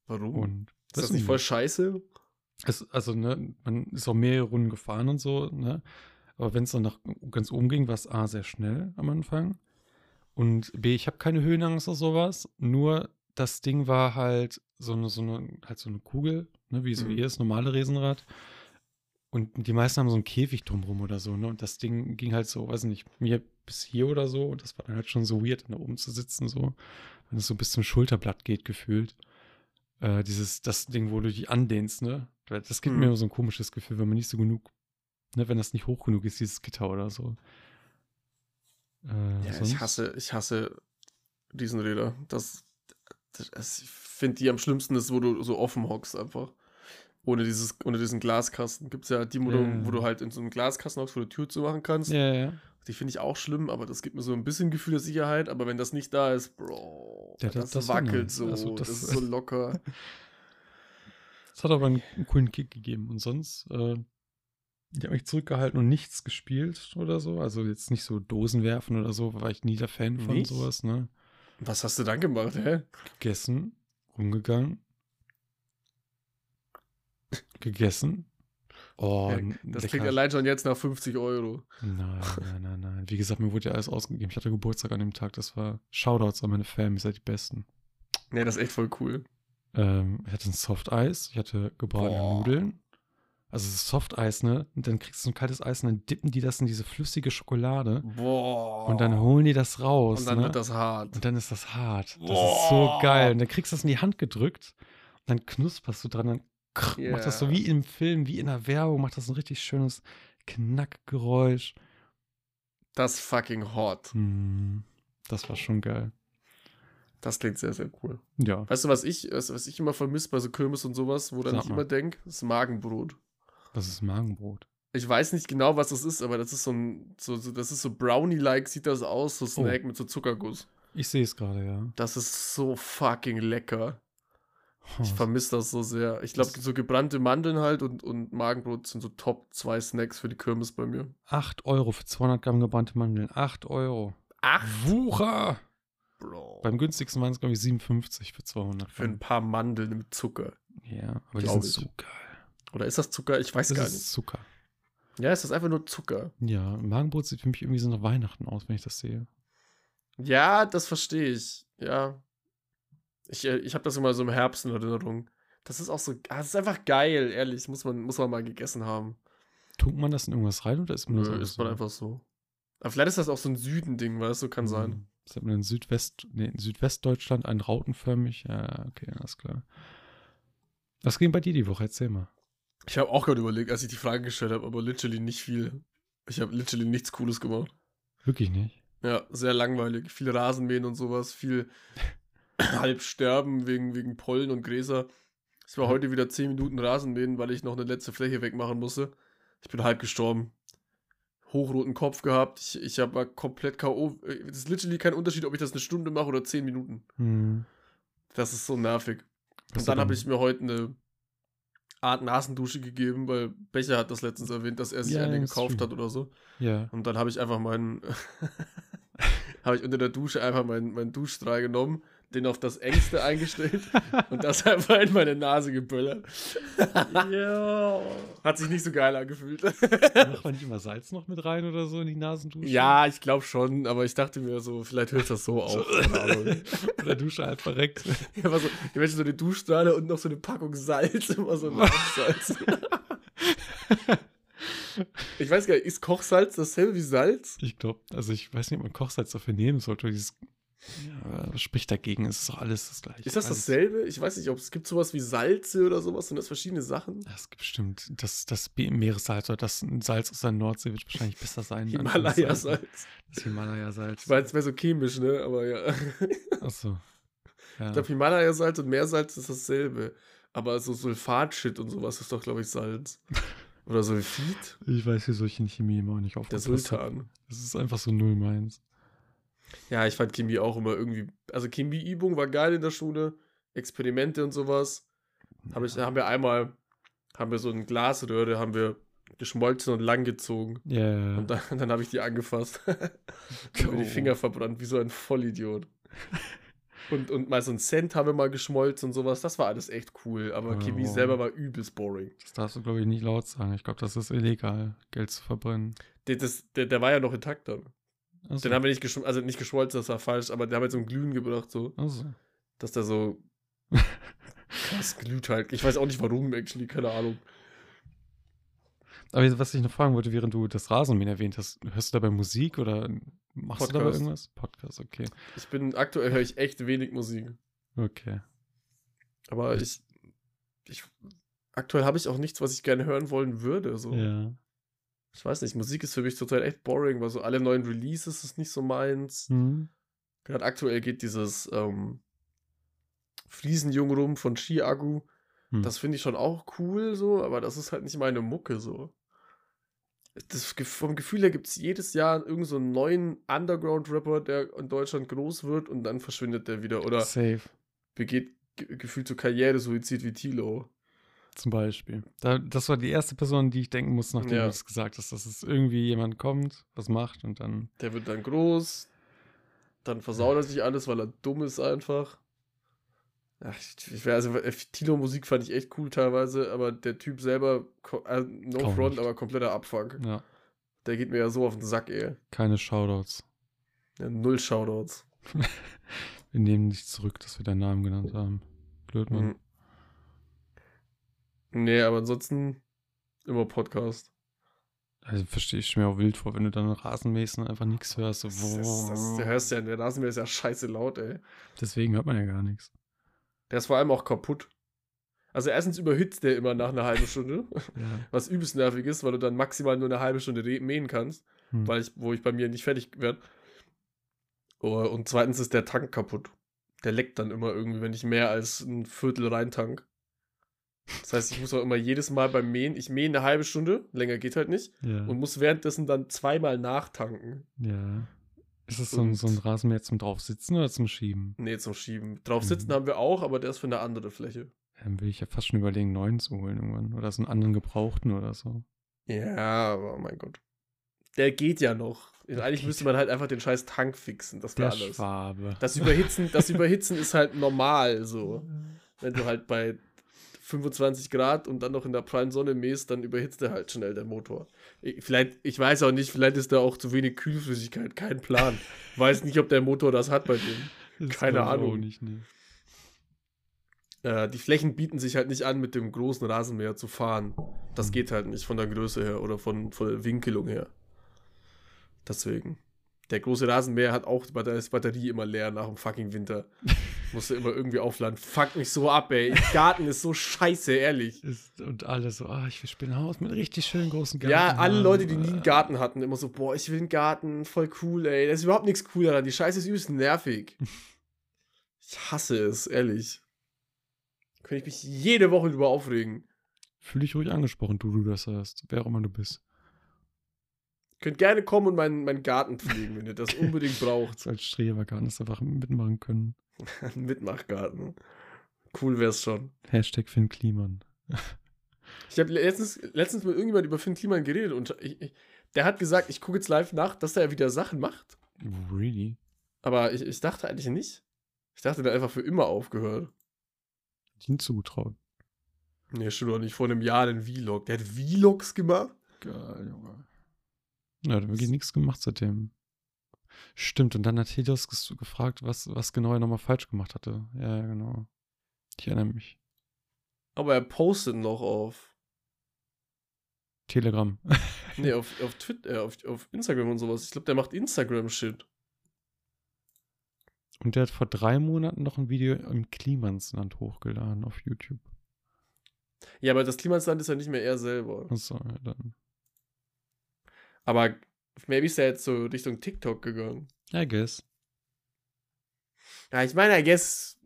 Speaker 3: Warum?
Speaker 1: Und
Speaker 3: ist das nicht
Speaker 1: ich
Speaker 3: voll scheiße?
Speaker 1: Es, also, ne, man ist auch mehrere Runden gefahren und so, ne? Aber wenn es dann nach ganz oben ging, war es A sehr schnell am Anfang. Und B, ich habe keine Höhenangst oder sowas. Nur das Ding war halt so eine, so eine, halt so eine Kugel, ne, wie so
Speaker 3: Mhm.
Speaker 1: das normale Riesenrad. Und die meisten haben so einen Käfig drumrum oder so, ne? Und das Ding ging halt so, weiß nicht, mir bis hier oder so. Und das war dann halt schon so weird, da oben zu sitzen, so. Wenn es so bis zum Schulterblatt geht, gefühlt. Äh, dieses, das Ding, wo du dich andehnst, ne? Das gibt
Speaker 3: Mhm.
Speaker 1: mir immer so ein komisches Gefühl, wenn man nicht so genug, ne, wenn das nicht hoch genug ist, dieses Gitter oder so. Äh,
Speaker 3: Ja,
Speaker 1: sonst-
Speaker 3: ich hasse, ich hasse diesen Räder. Das, das, das ich finde die am schlimmsten ist, wo du so offen hockst einfach. Ohne, dieses, ohne diesen Glaskasten. Gibt es ja die Modelle,
Speaker 1: Ja.
Speaker 3: wo du halt in so einem Glaskasten hockst, wo du Tür zumachen kannst.
Speaker 1: Ja, ja, ja.
Speaker 3: Die finde ich auch schlimm, aber das gibt mir so ein bisschen Gefühl der Sicherheit. Aber wenn das nicht da ist, Bro,
Speaker 1: Ja,
Speaker 3: das,
Speaker 1: das-
Speaker 3: wackelt
Speaker 1: nice.
Speaker 3: so.
Speaker 1: Also
Speaker 3: das,
Speaker 1: das-
Speaker 3: ist so locker.
Speaker 1: Es hat aber einen, einen coolen Kick gegeben. Und sonst, äh, Ich habe mich zurückgehalten und nichts gespielt oder so. Also jetzt nicht so Dosen werfen oder so, war ich nie der Fan von
Speaker 3: Nicht?
Speaker 1: sowas, ne?
Speaker 3: Was hast du dann gemacht, hä?
Speaker 1: Gegessen, rumgegangen, gegessen. Oh,
Speaker 3: Ja, Das
Speaker 1: lecker.
Speaker 3: klingt allein schon jetzt nach 50 Euro.
Speaker 1: Nein, nein, nein, nein. Wie gesagt, mir wurde ja alles ausgegeben. Ich hatte Geburtstag an dem Tag. Das war Shoutouts an meine Fam. Ihr seid die Besten.
Speaker 3: Nee, das ist echt voll cool.
Speaker 1: Ähm, ich hatte ein Soft Eis. Ich hatte gebratene
Speaker 3: Boah.
Speaker 1: Nudeln. Also das Soft Eis, ne? Und dann kriegst du ein kaltes Eis und dann dippen die das in diese flüssige Schokolade.
Speaker 3: Boah.
Speaker 1: Und dann holen die das raus.
Speaker 3: Und dann
Speaker 1: ne?
Speaker 3: wird das hart.
Speaker 1: Und dann ist das hart. Das
Speaker 3: Boah.
Speaker 1: ist so geil. Und dann kriegst du das in die Hand gedrückt. Und dann knusperst du dran. Dann krr, macht das so wie im Film, wie in der Werbung. Macht das ein richtig schönes Knackgeräusch.
Speaker 3: Das fucking hot.
Speaker 1: Hm, das war schon geil.
Speaker 3: Das klingt sehr, sehr cool.
Speaker 1: Ja.
Speaker 3: Weißt du, was ich, was, was ich immer vermisse bei so Kirmes und sowas, woran
Speaker 1: Sag
Speaker 3: ich immer denke? Ist Magenbrot.
Speaker 1: Das ist Magenbrot.
Speaker 3: Ich weiß nicht genau, was das ist, aber das ist so ein, so, so, das ist so Brownie-like, sieht das aus, so
Speaker 1: Oh.
Speaker 3: Snack mit so Zuckerguss.
Speaker 1: Ich sehe es gerade, ja.
Speaker 3: Das ist so fucking lecker. Ich vermisse das so sehr. Ich glaube, so gebrannte Mandeln halt und, und Magenbrot sind so Top 2 Snacks für die Kirmes bei mir.
Speaker 1: 8 Euro für 200 Gramm gebrannte Mandeln. 8 Euro.
Speaker 3: Ach,
Speaker 1: Wucher!
Speaker 3: Bro.
Speaker 1: Beim günstigsten waren es, glaube ich, 57 für 200
Speaker 3: Für ein
Speaker 1: Gramm.
Speaker 3: paar Mandeln mit Zucker.
Speaker 1: Ja, aber die sind
Speaker 3: ich.
Speaker 1: so geil.
Speaker 3: Oder ist das Zucker? Ich weiß
Speaker 1: Das
Speaker 3: gar
Speaker 1: ist
Speaker 3: nicht.
Speaker 1: Zucker.
Speaker 3: Ja, ist das einfach nur Zucker?
Speaker 1: Ja, Magenbrot sieht für mich irgendwie so nach Weihnachten aus, wenn ich das sehe.
Speaker 3: Ja, das verstehe ich. Ja. Ich, äh, ich habe das immer so im Herbst in Erinnerung. Das ist auch so, ah, das ist einfach geil, ehrlich. Muss man, muss man mal gegessen haben.
Speaker 1: Tunkt man das in irgendwas rein oder ist man das
Speaker 3: Nö,
Speaker 1: einfach
Speaker 3: ist man
Speaker 1: so?
Speaker 3: einfach so. Aber vielleicht ist das auch so ein Süden-Ding, weißt du, kann sein.
Speaker 1: Hm. Das hat man in Südwest, nee, in Südwestdeutschland ein rautenförmig. Ja, okay, alles klar. Was ging bei dir die Woche? Erzähl mal.
Speaker 3: Ich habe auch gerade überlegt, als ich die Frage gestellt habe, aber literally nicht viel. Ich habe literally nichts Cooles gemacht.
Speaker 1: Wirklich nicht.
Speaker 3: Ja, sehr langweilig. Viel Rasenmähen und sowas, viel halb sterben wegen, wegen Pollen und Gräser. Ich war heute wieder 10 Minuten Rasenmähen, weil ich noch eine letzte Fläche wegmachen musste. Ich bin halb gestorben. Hochroten Kopf gehabt. Ich, ich habe komplett K.O. Es ist literally kein Unterschied, ob ich das eine Stunde mache oder 10 Minuten.
Speaker 1: Hm.
Speaker 3: Das ist so nervig.
Speaker 1: Was
Speaker 3: Und dann habe ich mir heute eine Art Nasendusche gegeben, weil Becher hat das letztens erwähnt, dass er sich
Speaker 1: Ja,
Speaker 3: eine gekauft hat oder so.
Speaker 1: Ja.
Speaker 3: Und dann habe ich einfach meinen, habe ich unter der Dusche einfach meinen, meinen Duschstrahl genommen, den auf das Engste eingestellt und das einfach in meine Nase geböllert.
Speaker 1: ja.
Speaker 3: Hat sich nicht so geil angefühlt.
Speaker 1: Macht man nicht immer Salz noch mit rein oder so in die Nasendusche?
Speaker 3: ja, ich glaube schon, aber ich dachte mir so, vielleicht hört das so auf.
Speaker 1: Oder Dusche halt verreckt.
Speaker 3: Ich war so, ich möchte so eine Duschstrahle und noch so eine Packung Salz, immer so ein Salz. ich weiß gar nicht, ist Kochsalz dasselbe wie Salz?
Speaker 1: Ich glaube, also ich weiß nicht, ob man Kochsalz dafür nehmen sollte. Dieses ja, was spricht dagegen, es ist doch alles das gleiche.
Speaker 3: Ist das
Speaker 1: alles,
Speaker 3: dasselbe? Ich weiß nicht, ob es gibt sowas wie Salze oder sowas. Sind das verschiedene Sachen?
Speaker 1: Ja, Es gibt bestimmt das, das Meeressalz oder das Salz aus der Nordsee wird wahrscheinlich besser sein.
Speaker 3: Himalaya-Salz.
Speaker 1: Das Himalaya-Salz.
Speaker 3: Ich weiß, es wäre so chemisch, ne? Aber ja.
Speaker 1: Achso. Ja.
Speaker 3: Ich glaube, Himalaya-Salz und Meersalz ist dasselbe. Aber so Sulfat-Shit und sowas ist doch, glaube ich, Salz. Oder Sulfid?
Speaker 1: Ich weiß, wie solche Chemie immer nicht
Speaker 3: Der
Speaker 1: aufgepasst habe.
Speaker 3: Sultan.
Speaker 1: Das ist einfach so null meins.
Speaker 3: Ja, ich fand Chemie auch immer irgendwie. Also Chemieübung war geil in der Schule. Experimente und sowas. Hab ich, haben wir einmal, haben wir so ein Glasröhre, haben wir geschmolzen und langgezogen.
Speaker 1: Ja, ja, ja.
Speaker 3: Und dann, dann habe ich die angefasst. und mir die
Speaker 1: Oh.
Speaker 3: Finger verbrannt, wie so ein Vollidiot. und, und mal so ein Cent haben wir mal geschmolzen und sowas. Das war alles echt cool. Aber
Speaker 1: Oh.
Speaker 3: Chemie selber war übelst boring.
Speaker 1: Das darfst du, glaube ich, nicht laut sagen. Ich glaube, das ist illegal, Geld zu verbrennen.
Speaker 3: Der, das, der, der war ja noch intakt dann.
Speaker 1: Achso.
Speaker 3: Den haben wir nicht geschmolzen, also nicht geschmolzen, das war falsch, aber der haben wir zum Glühen gebracht, so.
Speaker 1: Achso.
Speaker 3: Dass der so krass glüht halt. Ich weiß auch nicht warum, actually, keine Ahnung.
Speaker 1: Aber was ich noch fragen wollte, während du das Rasenmähen erwähnt hast, hörst du dabei Musik oder machst du dabei
Speaker 3: Podcast.
Speaker 1: irgendwas? Podcast, okay.
Speaker 3: Ich bin, aktuell höre ich echt wenig Musik.
Speaker 1: Okay.
Speaker 3: Aber ich, ich, aktuell habe ich auch nichts, was ich gerne hören wollen würde, so.
Speaker 1: Ja.
Speaker 3: Ich weiß nicht, Musik ist für mich total echt boring, weil so alle neuen Releases ist nicht so meins.
Speaker 1: Hm.
Speaker 3: Gerade aktuell geht dieses ähm, Fliesenjung rum von Ski-Agu.
Speaker 1: Hm.
Speaker 3: Das finde ich schon auch cool, so, aber das ist halt nicht meine Mucke, so. Das, vom Gefühl her gibt es jedes Jahr irgendeinen so einen neuen Underground-Rapper, der in Deutschland groß wird und dann verschwindet der wieder oder
Speaker 1: Safe.
Speaker 3: begeht ge gefühlt so Karrieresuizid wie Tilo.
Speaker 1: Zum Beispiel. Da, das war die erste Person, die ich denken muss, nachdem
Speaker 3: Ja.
Speaker 1: du das gesagt hast, dass es irgendwie jemand kommt, was macht und dann.
Speaker 3: Der wird dann groß, dann versaut er sich alles, weil er dumm ist einfach. Ach, ich, ich also äh, Tilo-Musik fand ich echt cool teilweise, aber der Typ selber, äh, no
Speaker 1: Kaum
Speaker 3: front,
Speaker 1: nicht.
Speaker 3: aber kompletter Abfuck.
Speaker 1: Ja,
Speaker 3: Der geht mir ja so auf den Sack, ey.
Speaker 1: keine Shoutouts.
Speaker 3: Ja, null Shoutouts.
Speaker 1: Wir nehmen nicht zurück, dass wir deinen Namen genannt haben. Blöd, Mann.
Speaker 3: Mhm. Nee, aber ansonsten immer Podcast.
Speaker 1: Also verstehe ich mir auch wild vor, wenn du dann Rasen mähst und einfach nichts hörst. So,
Speaker 3: Das, das, das, der hörst ja, der Rasenmäher ist ja scheiße laut, ey.
Speaker 1: Deswegen hört man ja gar nichts.
Speaker 3: Der ist vor allem auch kaputt. Also erstens überhitzt der immer nach einer halben Stunde,
Speaker 1: Ja.
Speaker 3: was übelst nervig ist, weil du dann maximal nur eine halbe Stunde mähen kannst,
Speaker 1: Hm.
Speaker 3: weil ich, wo ich bei mir nicht fertig werde. Oh, und zweitens ist der Tank kaputt. Der leckt dann immer irgendwie, wenn ich mehr als ein Viertel reintank. Das heißt, ich muss auch immer jedes Mal beim Mähen, ich mähe eine halbe Stunde, länger geht halt nicht,
Speaker 1: ja.
Speaker 3: und muss währenddessen dann zweimal nachtanken.
Speaker 1: ja. Ist es so ein, so ein Rasenmäher zum Draufsitzen oder zum Schieben?
Speaker 3: Nee, zum Schieben. Drauf sitzen
Speaker 1: Mhm.
Speaker 3: haben wir auch, aber der ist für eine andere Fläche.
Speaker 1: Dann will ich ja fast schon überlegen, einen neuen zu holen irgendwann. Oder so einen anderen Gebrauchten oder so.
Speaker 3: Ja, aber oh mein Gott. Der geht ja noch.
Speaker 1: Der
Speaker 3: Eigentlich
Speaker 1: geht.
Speaker 3: müsste man halt einfach den scheiß Tank fixen. Das wäre alles.
Speaker 1: Schwabe.
Speaker 3: Das Überhitzen, das Überhitzen ist halt normal so. Wenn du halt bei 25 Grad und dann noch in der prallen Sonne mähst, dann überhitzt der halt schnell der Motor. Ich, vielleicht, ich weiß auch nicht, vielleicht ist da auch zu wenig Kühlflüssigkeit, kein Plan. Weiß nicht, ob der Motor das hat bei dem.
Speaker 1: Das
Speaker 3: keine Ahnung.
Speaker 1: Nicht, nee.
Speaker 3: Äh, die Flächen bieten sich halt nicht an, mit dem großen Rasenmäher zu fahren. Das geht halt nicht von der Größe her oder von, von der Winkelung her. Deswegen. Der große Rasenmäher hat auch die Batterie immer leer nach dem fucking Winter. Musste immer irgendwie aufladen. Fuck mich so ab, ey. Garten ist so scheiße, ehrlich.
Speaker 1: Ist, und alle so, ah, ich will ein Haus mit richtig schönen großen Garten.
Speaker 3: Ja, alle
Speaker 1: haben.
Speaker 3: Leute, die nie einen Garten hatten, immer so, boah, ich will einen Garten, voll cool, ey. Da ist überhaupt nichts cool daran. Die Scheiße ist übelst nervig. Ich hasse es, ehrlich. Könnte ich mich jede Woche drüber aufregen.
Speaker 1: Fühl dich ruhig angesprochen, du, du das hörst. Wer auch immer du bist.
Speaker 3: Könnt gerne kommen und meinen, meinen Garten pflegen, wenn ihr das unbedingt braucht.
Speaker 1: Als Strebergarten das einfach mitmachen können.
Speaker 3: Mitmachgarten. Cool wär's schon.
Speaker 1: Hashtag Finn Kliman.
Speaker 3: Ich habe letztens, letztens mit irgendjemand über Finn Kliman geredet und ich, ich, der hat gesagt, ich gucke jetzt live nach, dass er wieder Sachen macht.
Speaker 1: Really?
Speaker 3: Aber ich, ich dachte eigentlich nicht. Ich dachte, der hat einfach für immer aufgehört.
Speaker 1: Ihn zugetraut.
Speaker 3: Nee, stimmt doch nicht. Vor einem Jahr den Vlog. Der hat Vlogs gemacht?
Speaker 1: Geil, Junge. Ja, hat wirklich nichts gemacht seitdem. Stimmt, und dann hat Helios gefragt, was, was genau er nochmal falsch gemacht hatte. Ja, genau. Ich erinnere mich.
Speaker 3: Aber er postet noch auf.
Speaker 1: Telegram.
Speaker 3: Nee, auf, auf Twitter, äh, auf, auf Instagram und sowas. Ich glaube, der macht Instagram-Shit.
Speaker 1: Und der hat vor drei Monaten noch ein Video im Klimansland hochgeladen auf YouTube.
Speaker 3: Ja, aber das Klimasland ist ja nicht mehr er selber.
Speaker 1: Achso, ja, dann.
Speaker 3: Aber maybe ist er jetzt so Richtung TikTok gegangen.
Speaker 1: I guess.
Speaker 3: Ja, ich meine, I guess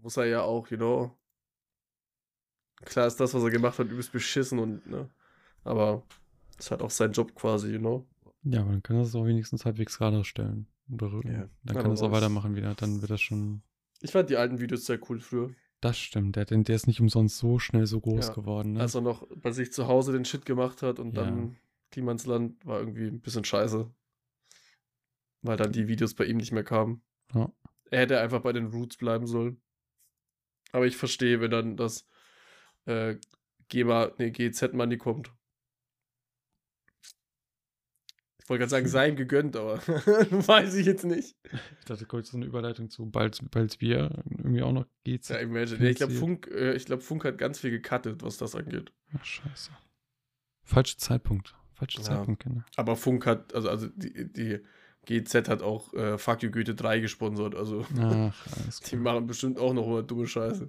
Speaker 3: muss er ja auch, you know. Klar ist das, was er gemacht hat, übelst beschissen und, ne. Aber ist halt auch sein Job quasi, you know.
Speaker 1: Ja, aber dann kann er es auch wenigstens halbwegs gerade stellen. Oder
Speaker 3: Ja,
Speaker 1: dann kann er es auch weitermachen wieder. Dann wird das schon.
Speaker 3: Ich fand die alten Videos sehr cool früher.
Speaker 1: Das stimmt. Der, der ist nicht umsonst so schnell so groß
Speaker 3: Ja,
Speaker 1: geworden. Ne?
Speaker 3: Als er noch bei sich zu Hause den Shit gemacht hat und
Speaker 1: Ja.
Speaker 3: dann Klimansland war irgendwie ein bisschen scheiße. Weil dann die Videos bei ihm nicht mehr kamen.
Speaker 1: Ja.
Speaker 3: Er hätte einfach bei den Roots bleiben sollen. Aber ich verstehe, wenn dann das äh, GEMA, nee, GZ-Money kommt. Ich wollte gerade sagen, sei ihm gegönnt, aber weiß ich jetzt nicht.
Speaker 1: Ich dachte, kurz so eine Überleitung zu bald, bald wir irgendwie auch noch geht's.
Speaker 3: Ja, imagine. Ich glaube. Funk, äh, ich glaub, Funk hat ganz viel gecuttet, was das angeht.
Speaker 1: Ach, scheiße. Falscher Zeitpunkt. Falscher
Speaker 3: Ja.
Speaker 1: Zeitpunkt, Kinder.
Speaker 3: Aber Funk hat, also, also die, die GZ hat auch äh, Fuck You Goethe 3 gesponsert. Also
Speaker 1: Ach,
Speaker 3: die machen bestimmt auch noch immer dumme Scheiße.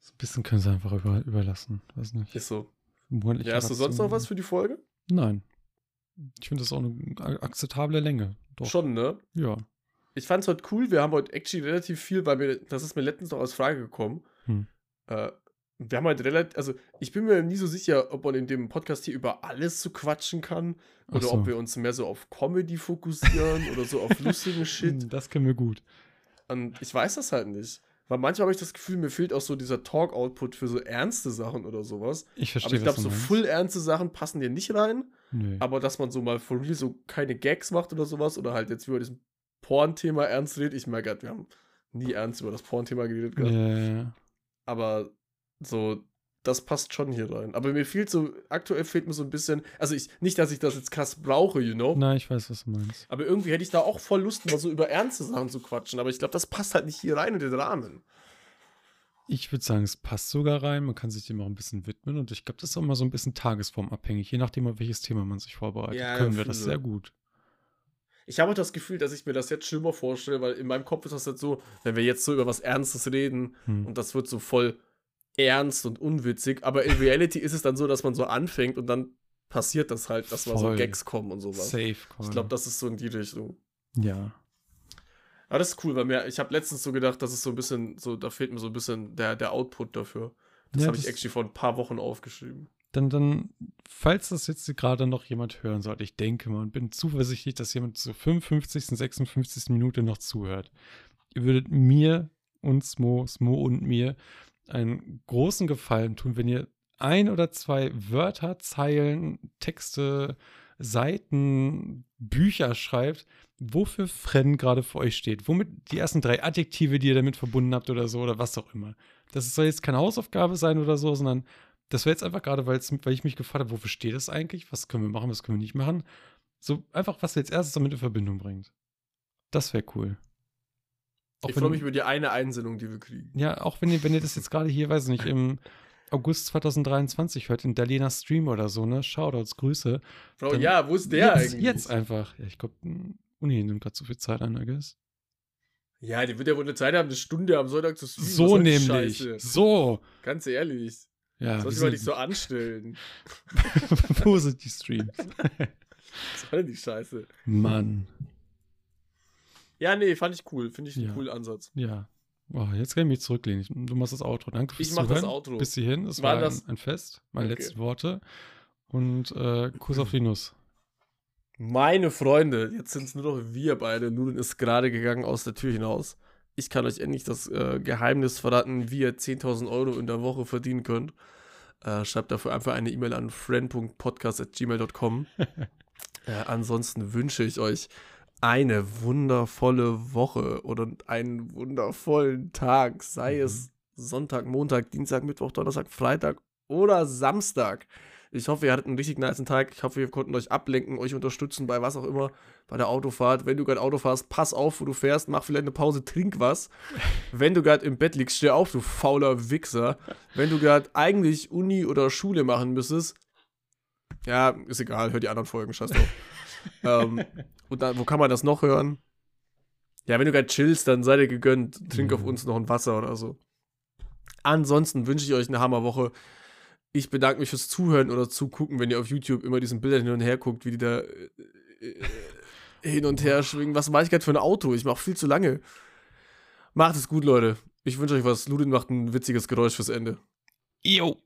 Speaker 1: So ein bisschen können sie einfach über, überlassen. Weiß nicht.
Speaker 3: Ist so.
Speaker 1: Monatliche
Speaker 3: Ja, hast du sonst noch was für die Folge?
Speaker 1: Nein. Ich finde das auch eine akzeptable Länge. Doch.
Speaker 3: Schon, ne?
Speaker 1: Ja.
Speaker 3: Ich fand's heute cool. Wir haben heute actually relativ viel, weil mir, das ist mir letztens noch als Frage gekommen.
Speaker 1: Hm.
Speaker 3: Äh, wir haben halt relativ, also ich bin mir nie so sicher, ob man in dem Podcast hier über alles so quatschen kann oder
Speaker 1: so.
Speaker 3: ob wir uns mehr so auf Comedy fokussieren oder so auf lustigen Shit.
Speaker 1: Hm, Das können wir gut.
Speaker 3: Und ich weiß das halt nicht. Weil manchmal habe ich das Gefühl, mir fehlt auch so dieser Talk-Output für so ernste Sachen oder sowas.
Speaker 1: Ich verstehe,
Speaker 3: Aber ich glaube, so
Speaker 1: meinst.
Speaker 3: full ernste Sachen passen dir nicht rein.
Speaker 1: Nö.
Speaker 3: Aber dass man so mal for real so keine Gags macht oder sowas oder halt jetzt über diesem Porn-Thema ernst redet. Ich merke gerade, wir haben nie ernst über das Porn-Thema geredet.
Speaker 1: Ja,
Speaker 3: gehabt.
Speaker 1: ja, ja.
Speaker 3: Aber so, das passt schon hier rein. Aber mir fehlt so, aktuell fehlt mir so ein bisschen, also ich, nicht, dass ich das jetzt krass brauche, you know.
Speaker 1: Na, ich weiß, was du meinst.
Speaker 3: Aber irgendwie hätte ich da auch voll Lust, mal so über ernste Sachen zu quatschen. Aber ich glaube, das passt halt nicht hier rein in den Rahmen.
Speaker 1: Ich würde sagen, es passt sogar rein. Man kann sich dem auch ein bisschen widmen. Und ich glaube, das ist auch immer so ein bisschen tagesformabhängig. Je nachdem, auf welches Thema man sich vorbereitet,
Speaker 3: Ja,
Speaker 1: können wir das sehr gut.
Speaker 3: Ich habe auch das Gefühl, dass ich mir das jetzt schlimmer vorstelle, weil in meinem Kopf ist das jetzt so, wenn wir jetzt so über was Ernstes reden
Speaker 1: Hm.
Speaker 3: und das wird so voll ernst und unwitzig, aber in Reality ist es dann so, dass man so anfängt und dann passiert das halt, dass mal so
Speaker 1: Voll.
Speaker 3: Gags kommen und sowas.
Speaker 1: Safe Call.
Speaker 3: Ich glaube, das ist so in die Richtung.
Speaker 1: Ja.
Speaker 3: Aber das ist cool, weil mir, ich habe letztens so gedacht, das ist so ein bisschen, so, da fehlt mir so ein bisschen der, der Output dafür. Das
Speaker 1: Ja,
Speaker 3: habe ich actually vor ein paar Wochen aufgeschrieben.
Speaker 1: Dann, dann, falls das jetzt gerade noch jemand hören sollte, ich denke mal und bin zuversichtlich, dass jemand zur 55., 56. Minute noch zuhört. Ihr würdet mir und Smo, Smo und mir einen großen Gefallen tun, wenn ihr ein oder zwei Wörter, Zeilen, Texte, Seiten, Bücher schreibt, wofür Fren gerade für euch steht. Womit die ersten drei Adjektive, die ihr damit verbunden habt oder so oder was auch immer. Das soll jetzt keine Hausaufgabe sein oder so, sondern das wäre jetzt einfach gerade, weil ich mich gefragt habe, wofür steht das eigentlich? Was können wir machen, was können wir nicht machen? So einfach, was ihr jetzt erstes damit in Verbindung bringt. Das wäre cool. Auch
Speaker 3: ich freue mich über die eine Einsendung, die wir kriegen.
Speaker 1: ja, auch wenn ihr, wenn ihr das jetzt gerade hier, weiß ich nicht, im August 2023 hört, in Dalena Stream oder so, ne? Shoutouts, Grüße.
Speaker 3: Bro, ja, wo ist der
Speaker 1: jetzt,
Speaker 3: eigentlich?
Speaker 1: Jetzt einfach. Ja, ich glaube, Uni nimmt gerade zu viel Zeit an, I guess.
Speaker 3: Ja, die wird ja wohl eine Zeit haben, eine Stunde am Sonntag zu streamen.
Speaker 1: So nämlich.
Speaker 3: Scheiße?
Speaker 1: So.
Speaker 3: Ganz ehrlich.
Speaker 1: Ja,
Speaker 3: Soll sich mal nicht so anstellen.
Speaker 1: Wo sind die Streams?
Speaker 3: Was soll denn die Scheiße?
Speaker 1: Mann.
Speaker 3: Ja, nee, fand ich cool. Finde ich einen
Speaker 1: Ja.
Speaker 3: coolen Ansatz.
Speaker 1: Ja. Oh, jetzt kann ich mich zurücklehnen. Du machst das Outro. Danke fürs
Speaker 3: Ich mach das. Outro.
Speaker 1: Bis hierhin. Es
Speaker 3: War
Speaker 1: war
Speaker 3: das-
Speaker 1: ein, ein Fest. Meine
Speaker 3: Okay.
Speaker 1: letzten Worte. Und äh, Kuss auf die Nuss.
Speaker 3: Meine Freunde, jetzt sind es nur noch wir beide. Nudeln ist gerade gegangen aus der Tür hinaus. Ich kann euch endlich das äh, Geheimnis verraten, wie ihr 10.000 Euro in der Woche verdienen könnt. Äh, schreibt dafür einfach eine E-Mail an friend.podcast.gmail.com. äh, ansonsten wünsche ich euch eine wundervolle Woche oder einen wundervollen Tag, sei
Speaker 1: Mhm.
Speaker 3: es Sonntag, Montag, Dienstag, Mittwoch, Donnerstag, Freitag oder Samstag. Ich hoffe, ihr hattet einen richtig niceen Tag. Ich hoffe, wir konnten euch ablenken, euch unterstützen bei was auch immer, bei der Autofahrt. Wenn du gerade Auto fährst, pass auf, wo du fährst, mach vielleicht eine Pause, trink was. Wenn du gerade im Bett liegst, steh auf, du fauler Wichser. Wenn du gerade eigentlich Uni oder Schule machen müsstest, ja, ist egal, hör die anderen Folgen, scheiß drauf. ähm, und dann, wo kann man das noch hören? Ja, wenn du gerade chillst, dann sei dir gegönnt. Trink auf
Speaker 1: Mhm.
Speaker 3: uns noch ein Wasser oder so. Ansonsten wünsche ich euch eine Hammerwoche. Ich bedanke mich fürs Zuhören oder Zugucken, wenn ihr auf YouTube immer diesen Bildern hin und her guckt, wie die da äh, äh, hin und her schwingen. Was mache ich gerade für ein Auto? Ich mache viel zu lange. Macht es gut, Leute. Ich wünsche euch was. Ludin macht ein witziges Geräusch fürs Ende.
Speaker 1: Jo.